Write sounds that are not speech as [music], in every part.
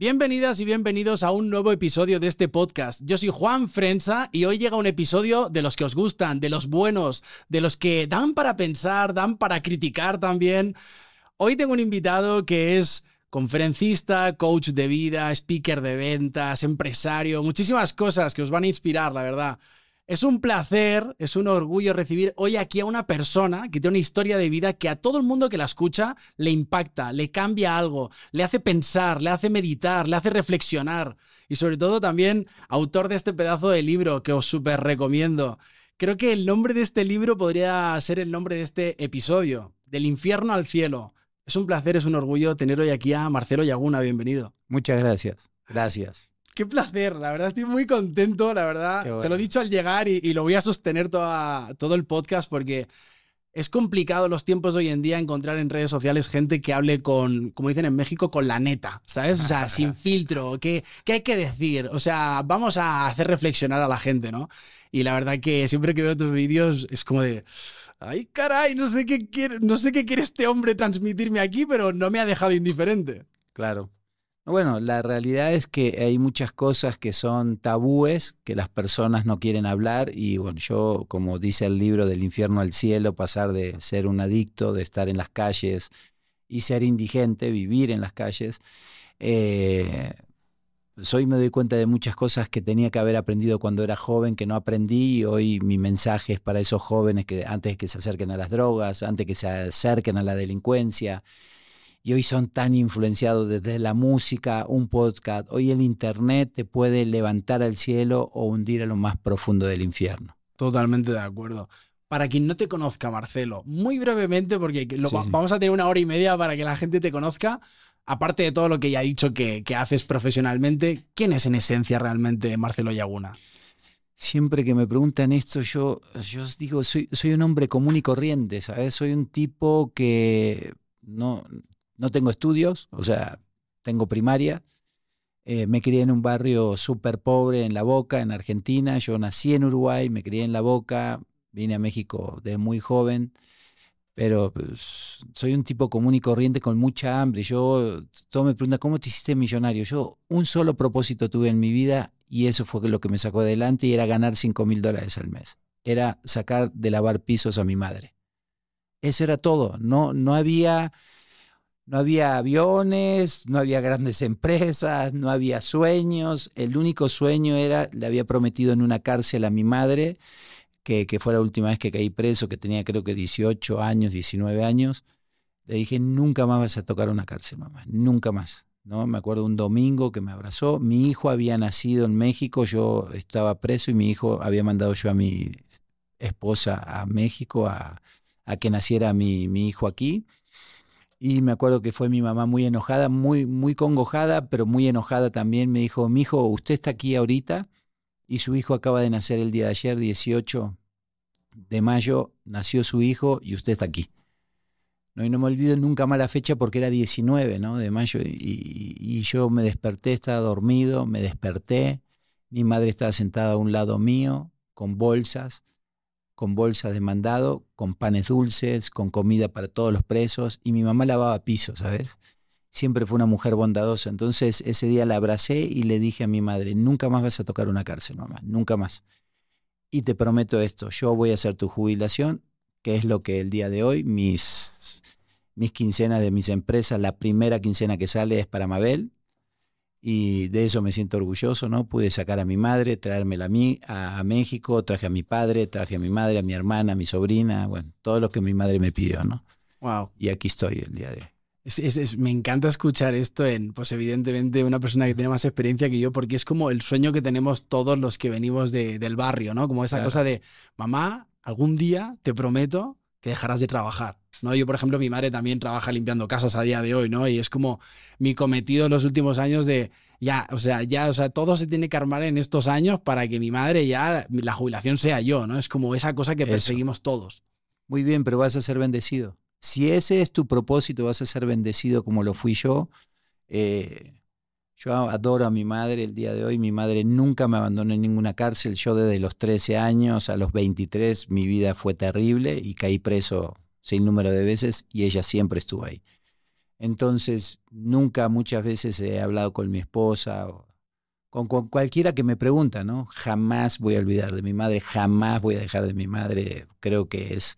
Bienvenidas y bienvenidos a un nuevo episodio de este podcast. Yo soy Juan Frensa y hoy llega un episodio de los que os gustan, de los buenos, de los que dan para pensar, dan para criticar también. Hoy tengo un invitado que es conferencista, coach de vida, speaker de ventas, empresario, muchísimas cosas que os van a inspirar, la verdad. Es un placer, es un orgullo recibir hoy aquí a una persona que tiene una historia de vida que a todo el mundo que la escucha le impacta, le cambia algo, le hace pensar, le hace meditar, le hace reflexionar. Y sobre todo también autor de este pedazo de libro que os súper recomiendo. Creo que el nombre de este libro podría ser el nombre de este episodio, Del infierno al cielo. Es un placer, es un orgullo tener hoy aquí a Marcelo Yaguna. Bienvenido. Muchas gracias. Gracias. Qué placer, la verdad estoy muy contento, la verdad. Te lo he dicho al llegar y, lo voy a sostener todo el podcast porque es complicado los tiempos de hoy en día encontrar en redes sociales gente que hable con, como dicen en México, con la neta, ¿sabes? O sea, sin [laughs] filtro, ¿qué, ¿qué hay que decir? O sea, vamos a hacer reflexionar a la gente, ¿no? Y la verdad que siempre que veo tus vídeos es como de... Ay, caray, no sé qué quiere, no sé qué quiere este hombre transmitirme aquí, pero no me ha dejado indiferente. Claro. Bueno, la realidad es que hay muchas cosas que son tabúes, que las personas no quieren hablar y bueno, yo, como dice el libro del infierno al cielo, pasar de ser un adicto, de estar en las calles y ser indigente, vivir en las calles, eh, me doy cuenta de muchas cosas que tenía que haber aprendido cuando era joven, que no aprendí, y hoy mi mensaje es para esos jóvenes que antes que se acerquen a las drogas, antes que se acerquen a la delincuencia, y hoy son tan influenciados desde la música, un podcast. Hoy el Internet te puede levantar al cielo o hundir a lo más profundo del infierno. Totalmente de acuerdo. Para quien no te conozca, Marcelo, muy brevemente, porque vamos a tener una hora y media para que la gente te conozca, aparte de todo lo que ya he dicho que, haces profesionalmente, ¿quién es en esencia realmente Marcelo Yaguna? Siempre que me preguntan esto, yo, yo os digo, soy, soy un hombre común y corriente, ¿sabes? Soy un tipo que no, no tengo estudios, o sea, tengo primaria. Eh, me crié en un barrio súper pobre en La Boca, en Argentina. Yo nací en Uruguay, me crié en La Boca, vine a México de muy joven, pero pues, soy un tipo común y corriente con mucha hambre. Yo, todo me pregunta, ¿cómo te hiciste millonario? Yo un solo propósito tuve en mi vida y eso fue lo que me sacó adelante y era ganar 5 mil dólares al mes. Era sacar de lavar pisos a mi madre. Eso era todo. No, no había no había aviones, no había grandes empresas, no había sueños. El único sueño era, le había prometido en una cárcel a mi madre, que, fue la última vez que caí preso, que tenía creo que 18 años, 19 años. Le dije, nunca más vas a tocar una cárcel, mamá, nunca más. ¿no? Me acuerdo un domingo que me abrazó. Mi hijo había nacido en México, yo estaba preso y mi hijo había mandado yo a mi esposa a México a, que naciera mi, mi hijo aquí. Y me acuerdo que fue mi mamá muy enojada, muy, muy congojada, pero muy enojada también. Me dijo, mi hijo, usted está aquí ahorita y su hijo acaba de nacer el día de ayer, 18 de mayo, nació su hijo y usted está aquí. No, y no me olvido nunca más la fecha porque era 19 ¿no? de mayo y, y yo me desperté, estaba dormido, me desperté, mi madre estaba sentada a un lado mío con bolsas con bolsas de mandado, con panes dulces, con comida para todos los presos, y mi mamá lavaba pisos, ¿sabes? Siempre fue una mujer bondadosa. Entonces ese día la abracé y le dije a mi madre, nunca más vas a tocar una cárcel, mamá, nunca más. Y te prometo esto, yo voy a hacer tu jubilación, que es lo que el día de hoy, mis, mis quincenas de mis empresas, la primera quincena que sale es para Mabel, y de eso me siento orgulloso, ¿no? Pude sacar a mi madre, traérmela a mí, a, México, traje a mi padre, traje a mi madre, a mi hermana, a mi sobrina, bueno, todo lo que mi madre me pidió, ¿no? Wow. Y aquí estoy el día de hoy. Es, me encanta escuchar esto en, pues evidentemente, una persona que tiene más experiencia que yo, porque es como el sueño que tenemos todos los que venimos del barrio, ¿no? Como esa cosa de, mamá, algún día te prometo que dejarás de trabajar. ¿No? Yo, por ejemplo, mi madre también trabaja limpiando casas a día de hoy, ¿no? Y es como mi cometido en los últimos años de ya, o sea, ya, o sea, todo se tiene que armar en estos años para que mi madre ya, la jubilación sea yo, ¿no? Es como esa cosa que perseguimos todos. Muy bien, pero vas a ser bendecido. Si ese es tu propósito, vas a ser bendecido como lo fui yo. Eh, yo adoro a mi madre el día de hoy. Mi madre nunca me abandonó en ninguna cárcel. Yo desde los 13 años a los 23 mi vida fue terrible y caí preso sin número de veces y ella siempre estuvo ahí. Entonces, nunca muchas veces he hablado con mi esposa con, cualquiera que me pregunta, ¿no? Jamás voy a olvidar de mi madre, jamás voy a dejar de mi madre. Creo que es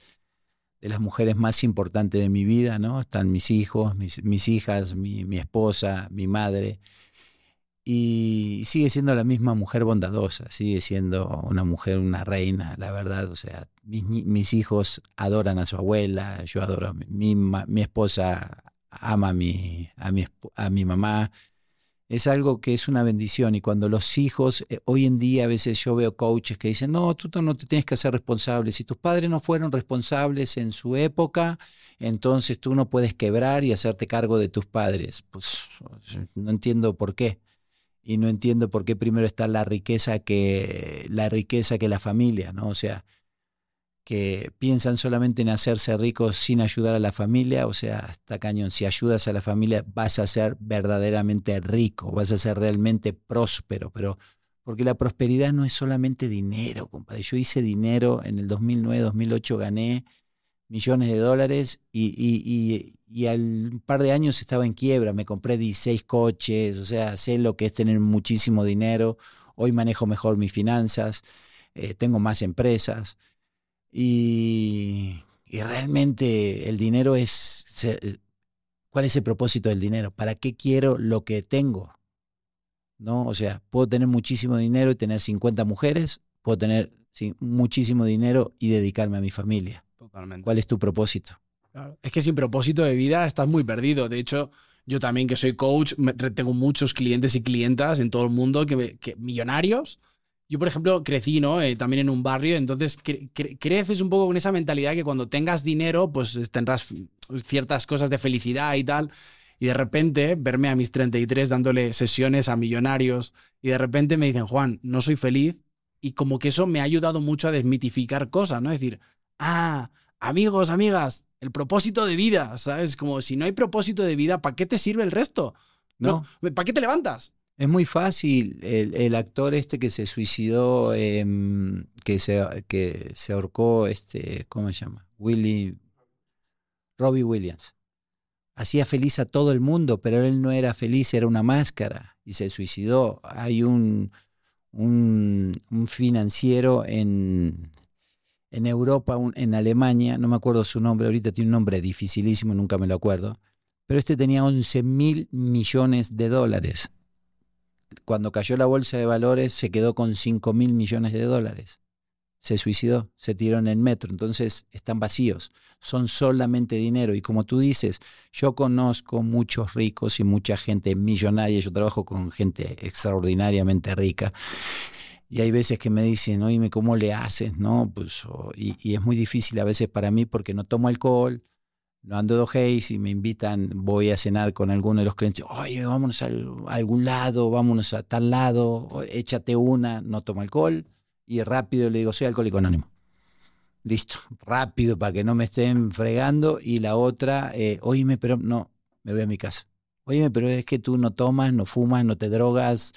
de las mujeres más importantes de mi vida, ¿no? Están mis hijos, mis, hijas, mi, esposa, mi madre. Y sigue siendo la misma mujer bondadosa, sigue siendo una mujer, una reina, la verdad. O sea, mis, mis hijos adoran a su abuela, yo adoro a mi, mi, esposa, ama a mi, a mi, a mi mamá. Es algo que es una bendición y cuando los hijos, eh, hoy en día a veces yo veo coaches que dicen, no, tú no te tienes que hacer responsable. Si tus padres no fueron responsables en su época, entonces tú no puedes quebrar y hacerte cargo de tus padres. Pues no entiendo por qué y no entiendo por qué primero está la riqueza que la riqueza que la familia, ¿no? O sea, que piensan solamente en hacerse ricos sin ayudar a la familia, o sea, está cañón, si ayudas a la familia vas a ser verdaderamente rico, vas a ser realmente próspero, pero porque la prosperidad no es solamente dinero, compadre. Yo hice dinero en el 2009, 2008 gané millones de dólares y, y, y, al par de años estaba en quiebra, me compré 16 coches, o sea, sé lo que es tener muchísimo dinero, hoy manejo mejor mis finanzas, eh, tengo más empresas y, realmente el dinero es, ¿cuál es el propósito del dinero? ¿Para qué quiero lo que tengo? ¿No? O sea, puedo tener muchísimo dinero y tener 50 mujeres, puedo tener muchísimo dinero y dedicarme a mi familia. Totalmente. ¿Cuál es tu propósito? Claro. Es que sin propósito de vida estás muy perdido. De hecho, yo también que soy coach, tengo muchos clientes y clientas en todo el mundo que, que millonarios. Yo, por ejemplo, crecí, ¿no? Eh, también en un barrio, entonces cre cre creces un poco con esa mentalidad que cuando tengas dinero, pues tendrás ciertas cosas de felicidad y tal. Y de repente, verme a mis 33 dándole sesiones a millonarios y de repente me dicen, Juan, no soy feliz. Y como que eso me ha ayudado mucho a desmitificar cosas, ¿no? Es decir, ah, amigos, amigas, el propósito de vida, ¿sabes? Como si no hay propósito de vida, ¿para qué te sirve el resto? No. no ¿Para qué te levantas? Es muy fácil. El, el actor este que se suicidó, eh, que, se, que se ahorcó, este, ¿cómo se llama? Willy, Robbie Williams. Hacía feliz a todo el mundo, pero él no era feliz, era una máscara y se suicidó. Hay un, un, un financiero en, en Europa, en Alemania, no me acuerdo su nombre, ahorita tiene un nombre dificilísimo, nunca me lo acuerdo, pero este tenía 11 mil millones de dólares. Cuando cayó la bolsa de valores se quedó con 5 mil millones de dólares. Se suicidó, se tiró en el metro, entonces están vacíos, son solamente dinero. Y como tú dices, yo conozco muchos ricos y mucha gente millonaria, yo trabajo con gente extraordinariamente rica y hay veces que me dicen, oíme, ¿cómo le haces? ¿No? Pues, y, y, es muy difícil a veces para mí porque no tomo alcohol, no ando de ojéis y me invitan, voy a cenar con alguno de los clientes, oye, vámonos a, algún lado, vámonos a tal lado, échate una, no tomo alcohol. Y rápido le digo, soy alcohólico anónimo. Listo, rápido para que no me estén fregando. Y la otra, eh, oíme, pero no, me voy a mi casa. Oíme, pero es que tú no tomas, no fumas, no te drogas,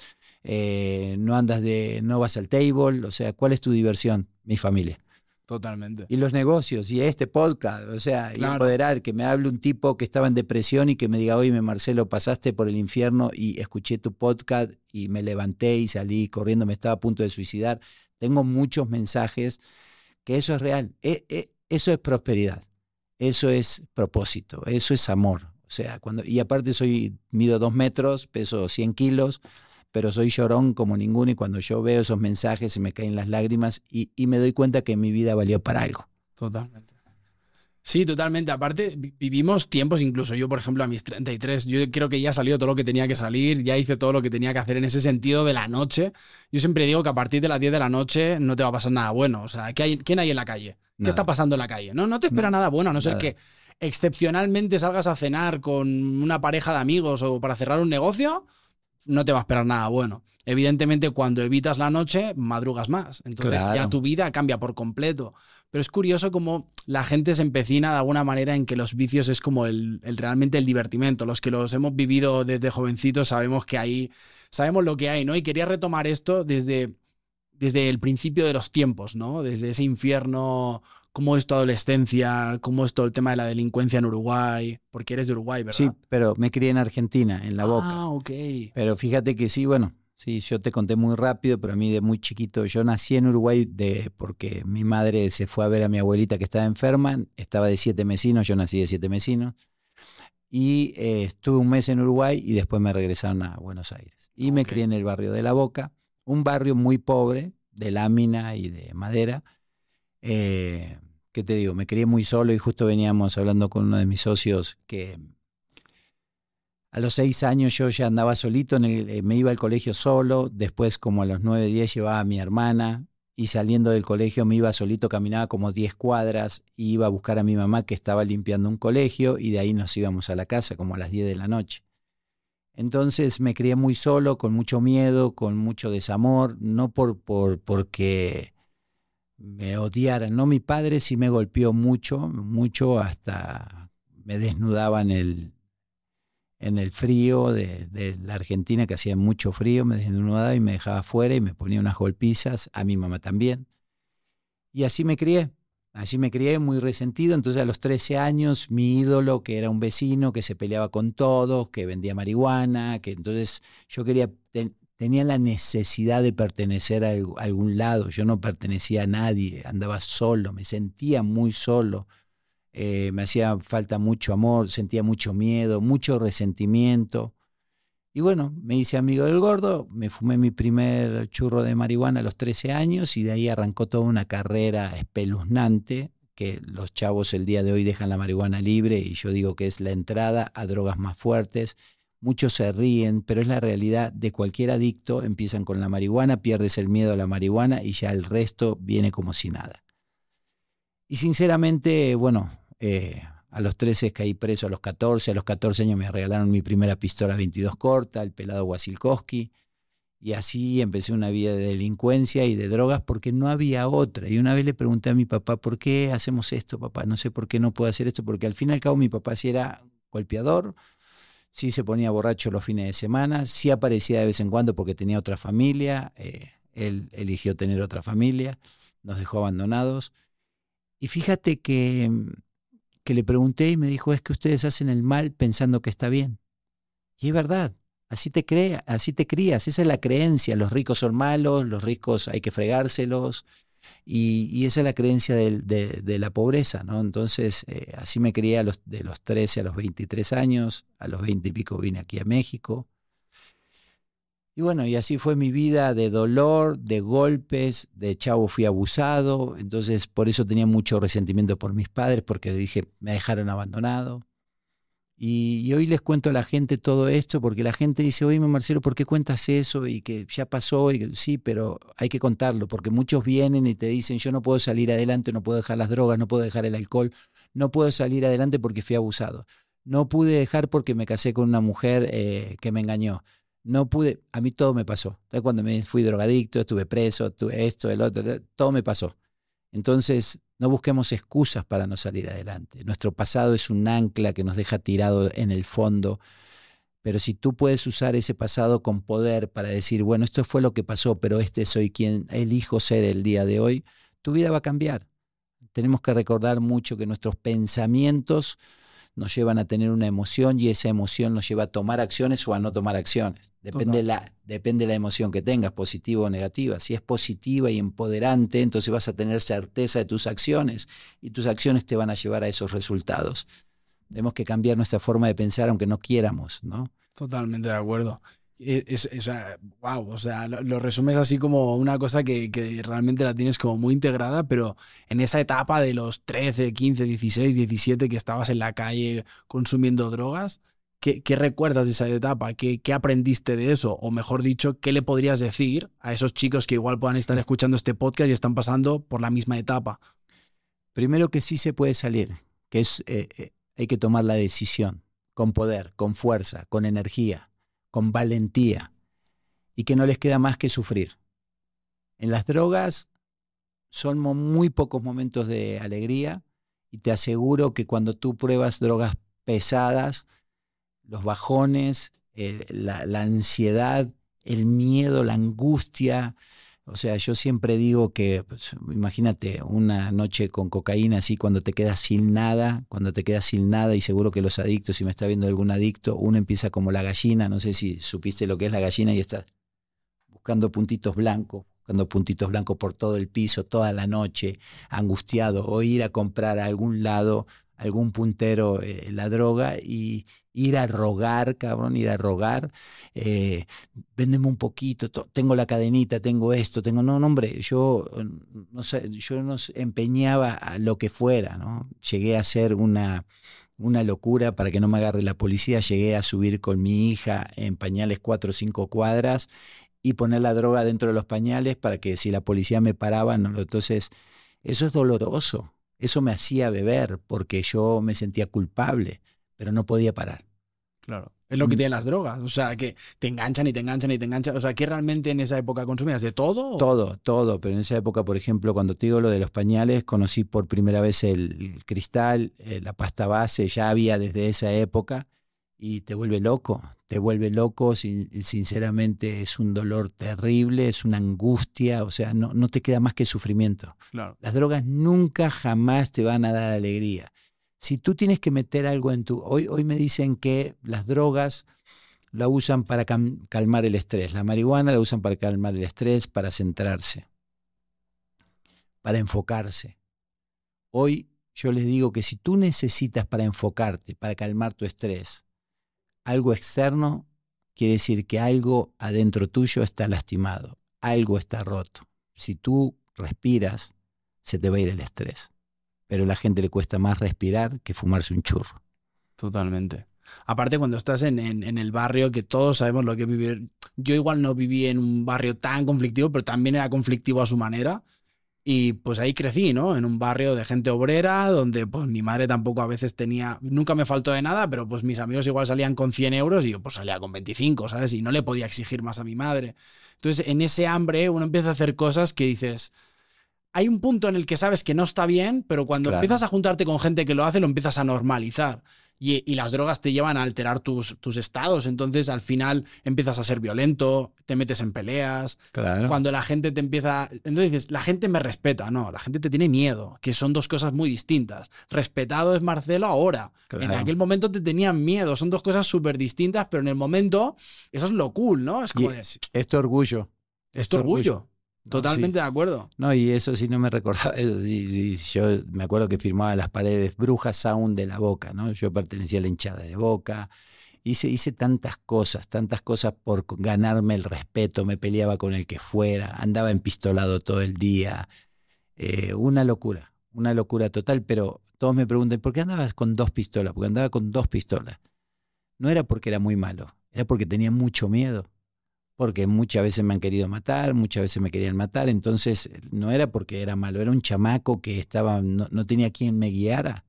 eh, no andas de, no vas al table, o sea, ¿cuál es tu diversión? Mi familia. Totalmente. Y los negocios, y este podcast, o sea, claro. y empoderar, que me hable un tipo que estaba en depresión y que me diga, oye, Marcelo, pasaste por el infierno y escuché tu podcast y me levanté y salí corriendo, me estaba a punto de suicidar. Tengo muchos mensajes que eso es real, e, e, eso es prosperidad, eso es propósito, eso es amor. O sea, cuando, y aparte soy, mido dos metros, peso 100 kilos, pero soy llorón como ninguno y cuando yo veo esos mensajes se me caen las lágrimas y, y me doy cuenta que mi vida valió para algo. Totalmente. Sí, totalmente. Aparte, vivimos tiempos, incluso yo, por ejemplo, a mis 33, yo creo que ya salió todo lo que tenía que salir, ya hice todo lo que tenía que hacer en ese sentido de la noche. Yo siempre digo que a partir de las 10 de la noche no te va a pasar nada bueno. O sea, ¿qué hay, ¿quién hay en la calle? ¿Qué nada. está pasando en la calle? No, no te espera no, nada bueno, a no ser nada. que excepcionalmente salgas a cenar con una pareja de amigos o para cerrar un negocio no te va a esperar nada bueno. Evidentemente, cuando evitas la noche, madrugas más. Entonces claro. ya tu vida cambia por completo. Pero es curioso cómo la gente se empecina de alguna manera en que los vicios es como el, el, realmente el divertimento. Los que los hemos vivido desde jovencitos sabemos que ahí, sabemos lo que hay, ¿no? Y quería retomar esto desde, desde el principio de los tiempos, ¿no? Desde ese infierno cómo es tu adolescencia, cómo es todo el tema de la delincuencia en Uruguay, porque eres de Uruguay, ¿verdad? Sí, pero me crié en Argentina, en La Boca. Ah, ok. Pero fíjate que sí, bueno, sí, yo te conté muy rápido, pero a mí de muy chiquito, yo nací en Uruguay de, porque mi madre se fue a ver a mi abuelita que estaba enferma, estaba de siete mesinos, yo nací de siete mesinos, y eh, estuve un mes en Uruguay y después me regresaron a Buenos Aires. Y me crié en el barrio de La Boca, un barrio muy pobre, de lámina y de madera. Eh, ¿Qué te digo? Me crié muy solo y justo veníamos hablando con uno de mis socios que a los seis años yo ya andaba solito, en el- eh, me iba al colegio solo, después como a los nueve, diez llevaba a mi hermana y saliendo del colegio me iba solito, caminaba como 10 cuadras y iba a buscar a mi mamá que estaba limpiando un colegio y de ahí nos íbamos a la casa como a las 10 de la noche. Entonces me crié muy solo, con mucho miedo, con mucho desamor, no por, por porque me odiaran, no mi padre sí me golpeó mucho, mucho hasta me desnudaba en el, en el frío de, de la Argentina, que hacía mucho frío, me desnudaba y me dejaba afuera y me ponía unas golpizas, a mi mamá también. Y así me crié, así me crié muy resentido. Entonces a los 13 años mi ídolo, que era un vecino que se peleaba con todos, que vendía marihuana, que entonces yo quería, tenía la necesidad de pertenecer a alg- a algún lado. Yo no pertenecía a nadie, andaba solo, me sentía muy solo. Eh, me hacía falta mucho amor, sentía mucho miedo, mucho resentimiento. Y bueno, me hice amigo del gordo, me fumé mi primer churro de marihuana a los 13 años y de ahí arrancó toda una carrera espeluznante que los chavos el día de hoy dejan la marihuana libre y yo digo que es la entrada a drogas más fuertes. Muchos se ríen, pero es la realidad de cualquier adicto. Empiezan con la marihuana, pierdes el miedo a la marihuana y ya el resto viene como si nada. Y sinceramente, bueno, eh, a los 13 caí preso, a los 14, a los 14 años me regalaron mi primera pistola 22 corta, el pelado Wasilkowski, y así empecé una vida de delincuencia y de drogas porque no había otra. Y una vez le pregunté a mi papá, ¿por qué hacemos esto, papá? No sé por qué no puedo hacer esto, porque al fin y al cabo mi papá sí era golpeador, sí se ponía borracho los fines de semana, sí aparecía de vez en cuando porque tenía otra familia, eh, él eligió tener otra familia, nos dejó abandonados. Y fíjate que, que le pregunté y me dijo, es que ustedes hacen el mal pensando que está bien. Y es verdad, así te, crea, así te crías, esa es la creencia, los ricos son malos, los ricos hay que fregárselos, y, esa es la creencia de, la pobreza, ¿no? Entonces, eh, así me crié de los 13 a los 23 años, a los 20 y pico vine aquí a México. Y bueno, y así fue mi vida de dolor, de golpes, de chavo fui abusado, entonces por eso tenía mucho resentimiento por mis padres, porque dije, me dejaron abandonado. Y, y hoy les cuento a la gente todo esto, porque la gente dice, oye, Marcelo, ¿por qué cuentas eso? Y que ya pasó, y que, sí, pero hay que contarlo, porque muchos vienen y te dicen, yo no puedo salir adelante, no puedo dejar las drogas, no puedo dejar el alcohol, no puedo salir adelante porque fui abusado. No pude dejar porque me casé con una mujer eh, que me engañó no pude, a mí todo me pasó. Cuando me fui drogadicto, estuve preso, tuve esto, el otro, todo me pasó. Entonces, no busquemos excusas para no salir adelante. Nuestro pasado es un ancla que nos deja tirado en el fondo, pero si tú puedes usar ese pasado con poder para decir, bueno, esto fue lo que pasó, pero este soy quien elijo ser el día de hoy, tu vida va a cambiar. Tenemos que recordar mucho que nuestros pensamientos nos llevan a tener una emoción y esa emoción nos lleva a tomar acciones o a no tomar acciones. Depende, la, depende la emoción que tengas, positiva o negativa. Si es positiva y empoderante, entonces vas a tener certeza de tus acciones y tus acciones te van a llevar a esos resultados. Tenemos que cambiar nuestra forma de pensar aunque no quieramos, ¿no? Totalmente de acuerdo. Es, es, sea, wow, o sea, lo, lo, resumes así como una cosa que, que, realmente la tienes como muy integrada, pero en esa etapa de los 13, 15, 16, 17 que estabas en la calle consumiendo drogas, ¿qué, qué recuerdas de esa etapa? ¿Qué, ¿Qué, aprendiste de eso? O mejor dicho, ¿qué le podrías decir a esos chicos que igual puedan estar escuchando este podcast y están pasando por la misma etapa? Primero que sí se puede salir, que es, eh, eh, hay que tomar la decisión, con poder, con fuerza, con energía con valentía y que no les queda más que sufrir. En las drogas son muy pocos momentos de alegría y te aseguro que cuando tú pruebas drogas pesadas, los bajones, eh, la, la, ansiedad, el miedo, la angustia, O sea, yo siempre digo que, pues, imagínate, una noche con cocaína así, cuando te quedas sin nada, cuando te quedas sin nada, y seguro que los adictos, si me está viendo algún adicto, uno empieza como la gallina, no sé si supiste lo que es la gallina y está buscando puntitos blancos, buscando puntitos blancos por todo el piso, toda la noche, angustiado, o ir a comprar a algún lado algún puntero eh, la droga y ir a rogar, cabrón, ir a rogar, eh, véndeme un poquito, tengo la cadenita, tengo esto, tengo, no, no, hombre, yo no sé, yo no empeñaba a lo que fuera, ¿no? Llegué a hacer una, una locura para que no me agarre la policía, llegué a subir con mi hija en pañales cuatro o cinco cuadras y poner la droga dentro de los pañales para que si la policía me paraba, no, entonces eso es doloroso. Eso me hacía beber porque yo me sentía culpable, pero no podía parar. Claro. Es lo que mm. tienen las drogas. O sea, que te enganchan y te enganchan y te enganchan. O sea, ¿qué realmente en esa época consumías? ¿De todo? Todo, todo. Pero en esa época, por ejemplo, cuando te digo lo de los pañales, conocí por primera vez el, cristal, eh, la pasta base, ya había desde esa época y te vuelve loco, te vuelve loco, sinceramente es un dolor terrible, es una angustia, o sea, no, no te queda más que sufrimiento. Las drogas nunca jamás te van a dar alegría. Si tú tienes que meter algo en tu... Hoy, hoy me dicen que las drogas la usan para calmar el estrés, la marihuana la usan para calmar el estrés, para centrarse, para enfocarse. Hoy yo les digo que si tú necesitas para enfocarte, para calmar tu estrés, algo externo quiere decir que algo adentro tuyo está lastimado, algo está roto. Si tú respiras, se te va a ir el estrés. Pero a la gente le cuesta más respirar que fumarse un churro. Totalmente. Aparte, cuando estás en, el barrio, que todos sabemos lo que es vivir. Yo igual no viví en un barrio tan conflictivo, pero también era conflictivo a su manera. Y pues ahí crecí, ¿no? En un barrio de gente obrera, donde pues mi madre tampoco a veces tenía, nunca me faltó de nada, pero pues mis amigos igual salían con 100 euros y yo pues salía con 25, ¿sabes? Y no le podía exigir más a mi madre. Entonces en ese hambre uno empieza a hacer cosas que dices, hay un punto en el que sabes que no está bien, pero cuando empiezas a juntarte con gente que lo hace, lo empiezas a normalizar y, las drogas te llevan a alterar tus, tus, estados. Entonces, al final empiezas a ser violento, te metes en peleas. Cuando la gente te empieza. Entonces dices, la gente me respeta. No, la gente te tiene miedo, que son dos cosas muy distintas. Respetado es Marcelo ahora. En aquel momento te tenían miedo. Son dos cosas súper distintas, pero en el momento, eso es lo cool, ¿no? Es como. Es, esto orgullo. Esto orgullo. Totalmente de acuerdo. No, y eso sí no me recordaba. yo me acuerdo que firmaba las paredes Brujas Sound de la Boca, ¿no? Yo pertenecía a la hinchada de Boca. Hice, hice tantas cosas, tantas cosas por ganarme el respeto. Me peleaba con el que fuera, andaba empistolado todo el día. Eh, una locura, una locura total. Pero todos me preguntan, ¿por qué andabas con dos pistolas? Porque andaba con dos pistolas. No era porque era muy malo, era porque tenía mucho miedo porque muchas veces me han querido matar, muchas veces me querían matar, entonces no era porque era malo, era un chamaco que estaba, no, tenía quien me guiara.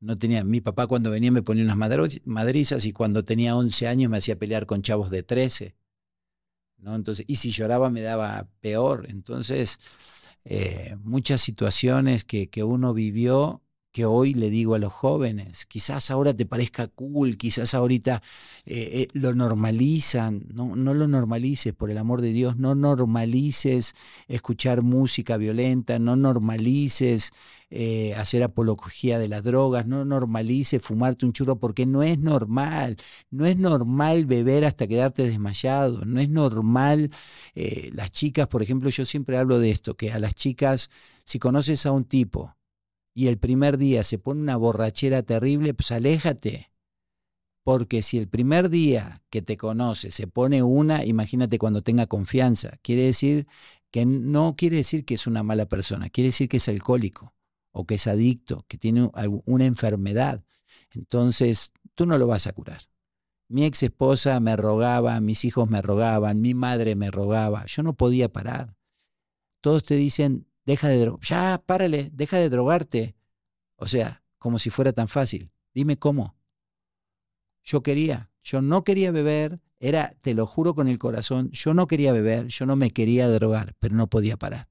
No tenía, mi papá cuando venía me ponía unas madrizas y cuando tenía 11 años me hacía pelear con chavos de 13. ¿no? Entonces, y si lloraba me daba peor. Entonces, eh, muchas situaciones que, que uno vivió que hoy le digo a los jóvenes. Quizás ahora te parezca cool, quizás ahorita eh, eh, lo normalizan. No, no lo normalices, por el amor de Dios. No normalices escuchar música violenta, no normalices eh, hacer apología de las drogas, no normalices fumarte un churro porque no es normal. No es normal beber hasta quedarte desmayado. No es normal. las chicas, por ejemplo, yo siempre hablo de esto, que a las chicas, si conoces a un tipo, y el primer día se pone una borrachera terrible, pues aléjate. Porque si el primer día que te conoce se pone una, imagínate cuando tenga confianza. Quiere decir que no quiere decir que es una mala persona, quiere decir que es alcohólico o que es adicto, que tiene una enfermedad. Entonces, tú no lo vas a curar. Mi ex esposa me rogaba, mis hijos me rogaban, mi madre me rogaba, yo no podía parar. Todos te dicen, deja de ya, párale, deja de drogarte. O sea, como si fuera tan fácil. Dime cómo. Yo quería, yo no quería beber, era, te lo juro con el corazón, yo no quería beber, yo no me quería drogar, pero no podía parar.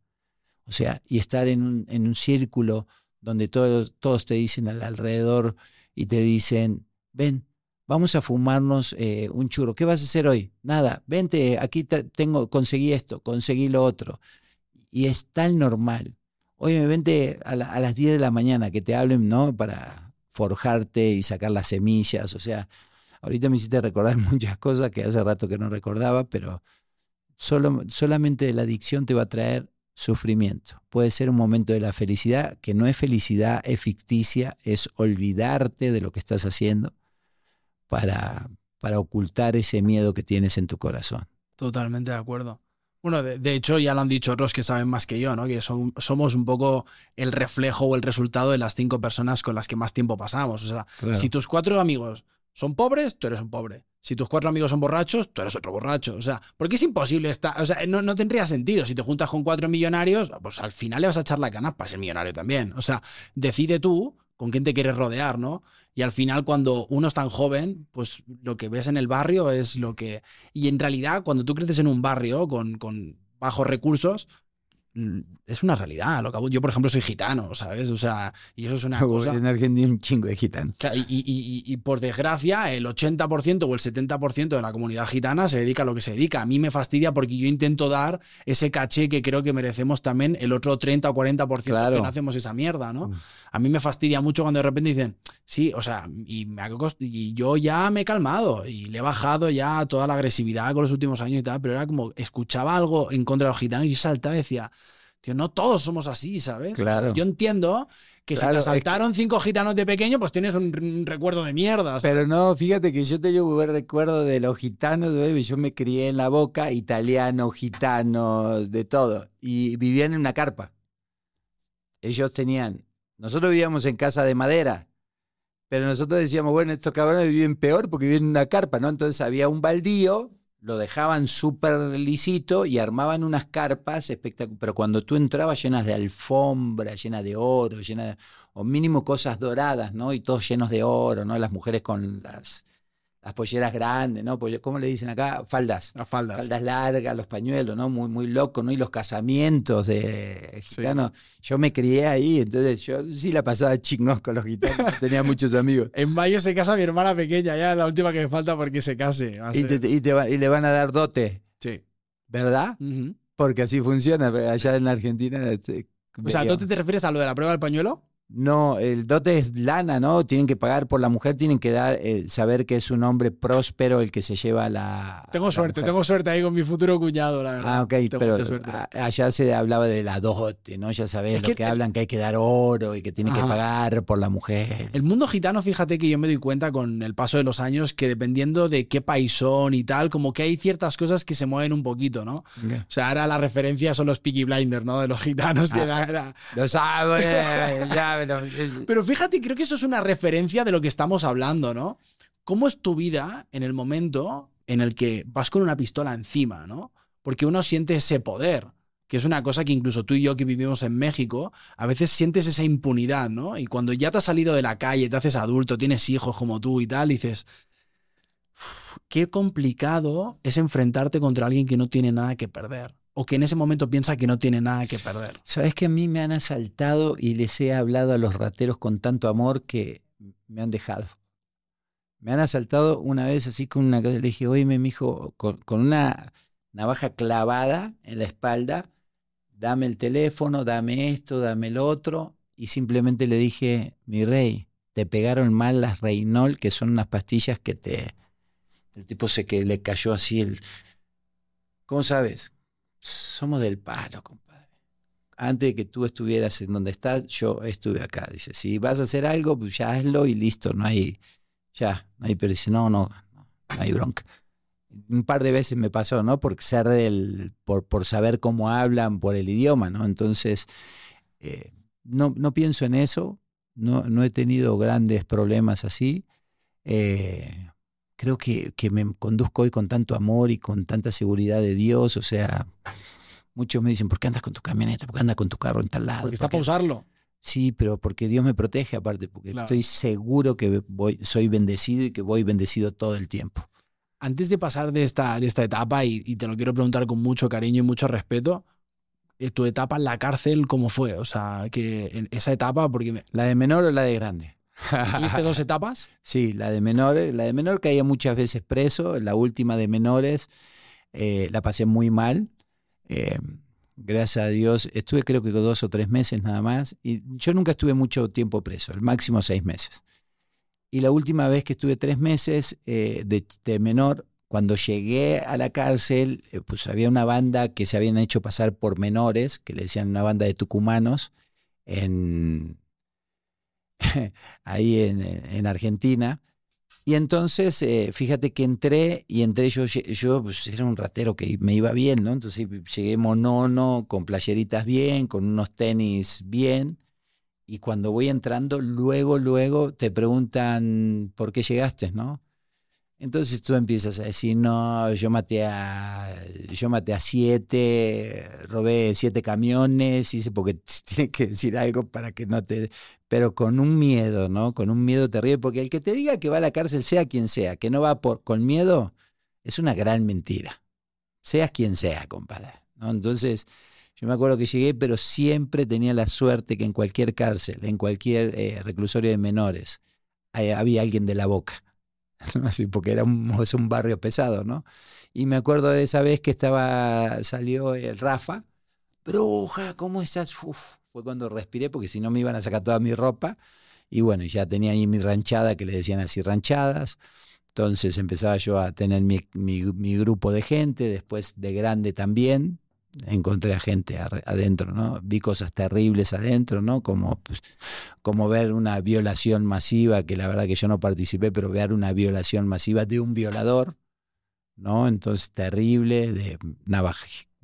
O sea, y estar en un, en un círculo donde todos, todos te dicen al alrededor y te dicen, ven, vamos a fumarnos eh, un churro. ¿Qué vas a hacer hoy? Nada, vente, aquí tengo, conseguí esto, conseguí lo otro. Y es tan normal. Oye, vente a, a, las 10 de la mañana que te hablen, ¿no? Para forjarte y sacar las semillas. O sea, ahorita me hiciste recordar [laughs] muchas cosas que hace rato que no recordaba, pero solo, solamente la adicción te va a traer sufrimiento. Puede ser un momento de la felicidad, que no es felicidad, es ficticia, es olvidarte de lo que estás haciendo para, para ocultar ese miedo que tienes en tu corazón. Totalmente de acuerdo. Bueno, de, hecho ya lo han dicho otros que saben más que yo, ¿no? Que son, somos un poco el reflejo o el resultado de las cinco personas con las que más tiempo pasamos. O sea, si tus cuatro amigos son pobres, tú eres un pobre. Si tus cuatro amigos son borrachos, tú eres otro borracho. O sea, porque es imposible estar. O sea, no, no, tendría sentido. Si te juntas con cuatro millonarios, pues al final le vas a echar la cana para ser millonario también. O sea, decide tú con quién te quieres rodear, ¿no? Y al final, cuando uno es tan joven, pues lo que ves en el barrio es lo que. Y en realidad, cuando tú creces en un barrio con, con bajos recursos, es una realidad. Lo yo, por ejemplo, soy gitano, ¿sabes? O sea, y eso es una cosa. En Argentina un chingo de gitanos. Y, por desgracia, el 80% o el 70% de la comunidad gitana se dedica a lo que se dedica. A mí me fastidia porque yo intento dar ese caché que creo que merecemos también el otro 30 o 40% claro. que no hacemos esa mierda, ¿no? Mm. A mí me fastidia mucho cuando de repente dicen, sí, o sea, y, me y yo ya me he calmado y le he bajado ya toda la agresividad con los últimos años y tal, pero era como, escuchaba algo en contra de los gitanos y saltaba y decía, tío, no todos somos así, ¿sabes? Claro. yo entiendo que si te asaltaron cinco gitanos de pequeño, pues tienes un, recuerdo de mierda. Pero no, fíjate que yo tengo un buen recuerdo de los gitanos, yo me crié en la boca, italianos, gitanos, de todo, y vivían en una carpa. Ellos tenían nosotros vivíamos en casa de madera, pero nosotros decíamos, bueno, estos cabrones viven peor porque viven en una carpa, ¿no? Entonces había un baldío, lo dejaban súper lisito y armaban unas carpas espectaculares. Pero cuando tú entrabas llenas de alfombra, llenas de oro, llenas de, o mínimo cosas doradas, ¿no? Y todos llenos de oro, ¿no? Las mujeres con las las polleras grandes, ¿no? ¿Cómo le dicen acá? Faldas. Las faldas. Faldas largas, los pañuelos, ¿no? Muy, muy loco, ¿no? Y los casamientos de gitanos. Yo me crié ahí, entonces yo sí la pasaba chingón con los gitanos. [laughs] tenía muchos amigos. En mayo se casa mi hermana pequeña, ya la última que me falta porque se case. Y, y, le van a dar dote. Sí. ¿Verdad? Porque así funciona allá en Argentina. Este, o sea, ¿dote te refieres a lo de la prueba del pañuelo? No, el dote es lana, ¿no? Tienen que pagar por la mujer, tienen que dar, eh, saber que es un hombre próspero el que se lleva la. Tengo suerte, tengo suerte ahí con mi futuro cuñado, la verdad. Ah, ok, pero allá se hablaba de la dote, ¿no? Ya sabes lo que, hablan, que hay que dar oro y que tiene que pagar por la mujer. El mundo gitano, fíjate que yo me doy cuenta con el paso de los años que dependiendo de qué país son y tal, como que hay ciertas cosas que se mueven un poquito, ¿no? O sea, ahora la referencia son los Peaky Blinders, ¿no? De los gitanos. que ah, era, Lo sabes, ya pero fíjate, creo que eso es una referencia de lo que estamos hablando, ¿no? ¿Cómo es tu vida en el momento en el que vas con una pistola encima, ¿no? Porque uno siente ese poder, que es una cosa que incluso tú y yo que vivimos en México, a veces sientes esa impunidad, ¿no? Y cuando ya te has salido de la calle, te haces adulto, tienes hijos como tú y tal, dices, qué complicado es enfrentarte contra alguien que no tiene nada que perder o que en ese momento piensa que no tiene nada que perder. Sabes que a mí me han asaltado y les he hablado a los rateros con tanto amor que me han dejado. Me han asaltado una vez así con una le dije, oye, mi hijo, con, una navaja clavada en la espalda, dame el teléfono, dame esto, dame el otro, y simplemente le dije, mi rey, te pegaron mal las Reinol, que son unas pastillas que te... El tipo sé que le cayó así el... ¿Cómo sabes? Somos del palo, compadre. Antes de que tú estuvieras en donde estás, yo estuve acá. Dice, si vas a hacer algo, pues ya hazlo y listo, no hay, ya, no hay, pero dice, no, no, no, hay bronca. Un par de veces me pasó, ¿no? Por ser del, por, por saber cómo hablan, por el idioma, ¿no? Entonces, eh, no, no pienso en eso, no, no he tenido grandes problemas así. Eh, creo que, que, me conduzco hoy con tanto amor y con tanta seguridad de Dios. O sea, muchos me dicen, ¿por qué andas con tu camioneta? ¿Por qué andas con tu carro en tal lado? Porque está para usarlo. Sí, pero porque Dios me protege aparte, porque estoy seguro que voy, soy bendecido y que voy bendecido todo el tiempo. Antes de pasar de esta, de esta etapa, y, y te lo quiero preguntar con mucho cariño y mucho respeto, eh, tu etapa en la cárcel, ¿cómo fue? O sea, que esa etapa, porque... ¿La de menor o la de grande? ¿Tuviste dos [laughs] etapas? Sí, la de menores, la de menor caía muchas veces preso, la última de menores eh, la pasé muy mal. Eh, gracias a Dios, estuve creo que dos o tres meses nada más, y yo nunca estuve mucho tiempo preso, el máximo seis meses. Y la última vez que estuve tres meses eh, de, menor, cuando llegué a la cárcel, eh, pues había una banda que se habían hecho pasar por menores, que le decían una banda de tucumanos, en, [laughs] ahí en, Argentina. Y entonces, eh, fíjate que entré y entré yo, yo pues, era un ratero que me iba bien, ¿no? Entonces llegué monono, con playeritas bien, con unos tenis bien y cuando voy entrando, luego, luego te preguntan por qué llegaste, ¿no? Entonces tú empiezas a decir, no, yo maté a, yo maté a siete, robé siete camiones, dice, porque [laughs] tiene que decir algo para que no te... Pero con un miedo, ¿no? Con un miedo terrible, porque el que te diga que va a la cárcel, sea quien sea, que no va por, con miedo, es una gran mentira. Seas quien sea, compadre. Entonces, yo me acuerdo que llegué, pero siempre tenía la suerte que en cualquier cárcel, en cualquier eh, reclusorio de menores, había alguien de la boca. [laughs] Así, porque era un, es un barrio pesado, ¿no? Y me acuerdo de esa vez que estaba, salió el Rafa, bruja, ¿cómo estás? Cuando respiré, porque si no me iban a sacar toda mi ropa. Y bueno, ya tenía ahí mi ranchada, que le decían así ranchadas. Entonces empezaba yo a tener mi, grupo de gente, después de grande también, encontré a gente adentro, ¿no? Vi cosas terribles adentro, ¿no? Como, pues, como ver una violación masiva, que la verdad que yo no participé, pero ver una violación masiva de un violador, ¿no? Entonces, terrible, de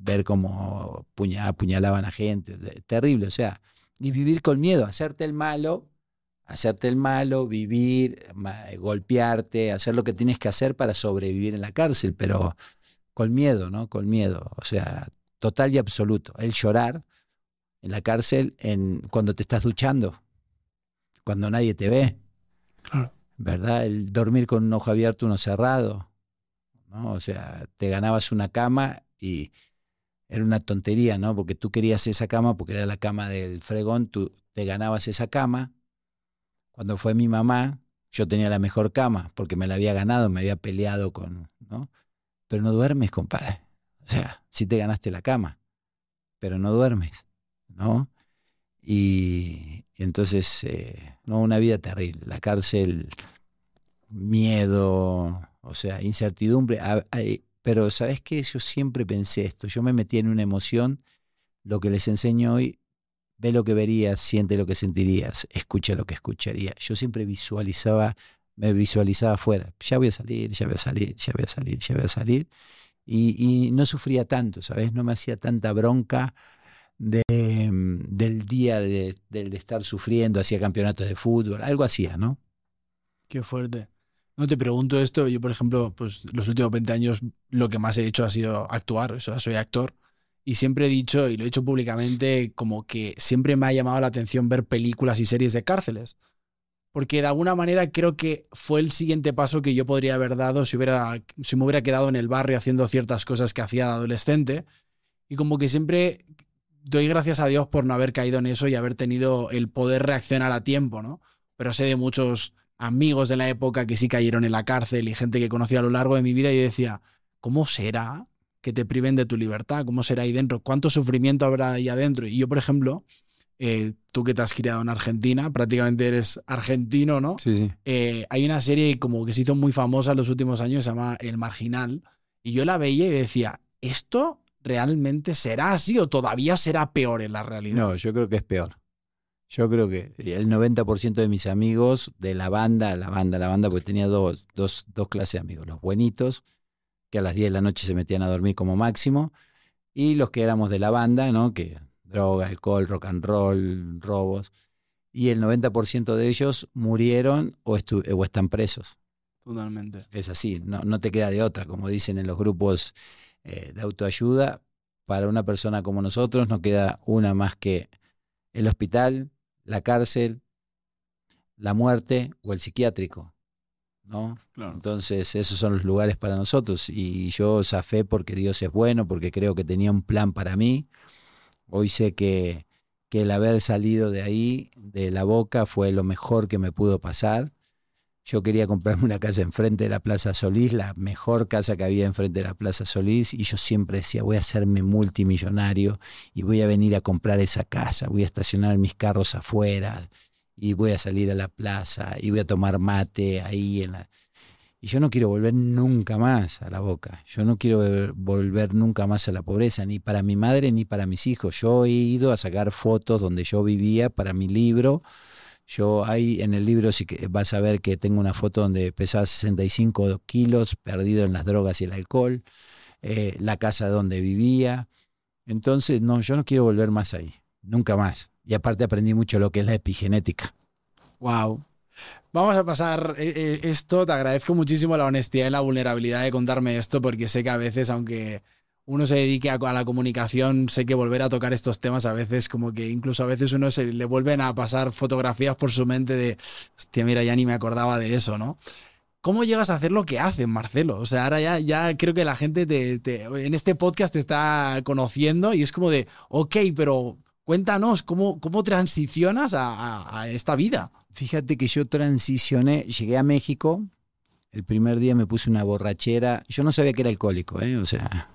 ver cómo apuñalaban a gente, terrible, o sea, y vivir con miedo, hacerte el malo, hacerte el malo, vivir, golpearte, hacer lo que tienes que hacer para sobrevivir en la cárcel, pero con miedo, ¿no? Con miedo, o sea, total y absoluto. El llorar en la cárcel en, cuando te estás duchando, cuando nadie te ve. ¿Verdad? El dormir con un ojo abierto, uno cerrado. ¿no? O sea, te ganabas una cama y era una tontería, ¿no? Porque tú querías esa cama porque era la cama del fregón, tú te ganabas esa cama. Cuando fue mi mamá, yo tenía la mejor cama porque me la había ganado, me había peleado con, ¿no? Pero no duermes, compadre. O sea, sí te ganaste la cama, pero no duermes, ¿no? Y, entonces, eh, no, una vida terrible. La cárcel, miedo, o sea, incertidumbre. Pero, ¿sabes qué? Yo siempre pensé esto. Yo me metí en una emoción. Lo que les enseño hoy, ve lo que verías, siente lo que sentirías, escucha lo que escucharías. Yo siempre visualizaba, me visualizaba afuera. Ya voy a salir, ya voy a salir, ya voy a salir, ya voy a salir y, no sufría tanto, ¿sabes? No me hacía tanta bronca de, mm, del día de, estar sufriendo, hacía campeonatos de fútbol, algo hacía, ¿no? Qué fuerte. No te pregunto esto, yo por ejemplo, pues los últimos 20 años lo que más he hecho ha sido actuar, o soy actor. Y siempre he dicho, y lo he dicho públicamente, como que siempre me ha llamado la atención ver películas y series de cárceles porque de alguna manera creo que fue el siguiente paso que yo podría haber dado si, hubiera, si me hubiera quedado en el barrio haciendo ciertas cosas que hacía de adolescente. Y como que siempre doy gracias a Dios por no haber caído en eso y haber tenido el poder reaccionar a tiempo, ¿no? Pero sé de muchos amigos de la época que sí cayeron en la cárcel y gente que conocí a lo largo de mi vida y yo decía, ¿cómo será que te priven de tu libertad? ¿Cómo será ahí dentro? ¿Cuánto sufrimiento habrá ahí adentro? Y yo, por ejemplo, eh, tú que te has criado en Argentina, prácticamente eres argentino, ¿no? Sí, sí. Eh, hay una serie como que se hizo muy famosa en los últimos años, se llama El Marginal, y yo la veía y decía, ¿esto realmente será así o todavía será peor en la realidad? No, yo creo que es peor. Yo creo que el 90% de mis amigos de la banda, la banda, la banda, porque tenía dos, dos, dos clases de amigos, los buenitos, que a las 10 de la noche se metían a dormir como máximo, y los que éramos de la banda, ¿no? Que droga, alcohol, rock and roll, robos. Y el 90% de ellos murieron o, o, están presos. Totalmente. Es así, no, no, te queda de otra. Como dicen en los grupos eh, de autoayuda, para una persona como nosotros no queda una más que el hospital, la cárcel, la muerte o el psiquiátrico. ¿no? Entonces, esos son los lugares para nosotros. Y yo zafé porque Dios es bueno, porque creo que tenía un plan para mí Hoy sé que, que el haber salido de ahí, de la boca, fue lo mejor que me pudo pasar. Yo quería comprarme una casa enfrente de la Plaza Solís, la mejor casa que había enfrente de la Plaza Solís, y yo siempre decía, voy a hacerme multimillonario y voy a venir a comprar esa casa, voy a estacionar mis carros afuera y voy a salir a la plaza y voy a tomar mate ahí en la... Y yo no quiero volver nunca más a la boca, yo no quiero volver nunca más a la pobreza, ni para mi madre ni para mis hijos. Yo he ido a sacar fotos donde yo vivía para mi libro yo ahí en el libro que vas a ver que tengo una foto donde pesaba 65 kilos, perdido en las drogas y el alcohol, eh, la casa donde vivía. Entonces, no, yo no quiero volver más ahí, nunca más. Y aparte aprendí mucho lo que es la epigenética. Wow. Vamos a pasar eh, eh, esto. Te agradezco muchísimo la honestidad y la vulnerabilidad de contarme esto, porque sé que a veces, aunque uno se dedique a, la comunicación, sé que volver a tocar estos temas a veces, como que incluso a veces uno se le vuelven a pasar fotografías por su mente de, hostia, mira, ya ni me acordaba de eso, ¿no? ¿Cómo llegas a hacer lo que haces, Marcelo? O sea, ahora ya, ya creo que la gente te, en este podcast te está conociendo y es como de, ok, pero cuéntanos, ¿cómo, cómo transicionas a, a esta vida? Fíjate que yo transicioné, llegué a México, el primer día me puse una borrachera, yo no sabía que era alcohólico, ¿eh? o sea,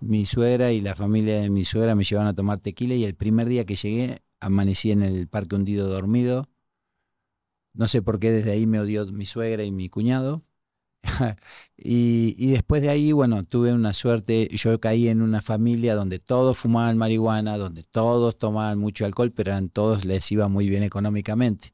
mi suegra y la familia de mi suegra me llevaron a tomar tequila y el primer día que llegué amanecí en el parque hundido dormido. No sé por qué desde ahí me odió mi suegra y mi cuñado. [laughs] y, después de ahí, bueno, tuve una suerte, yo caí en una familia donde todos fumaban marihuana, donde todos tomaban mucho alcohol, pero eran todos les iba muy bien económicamente.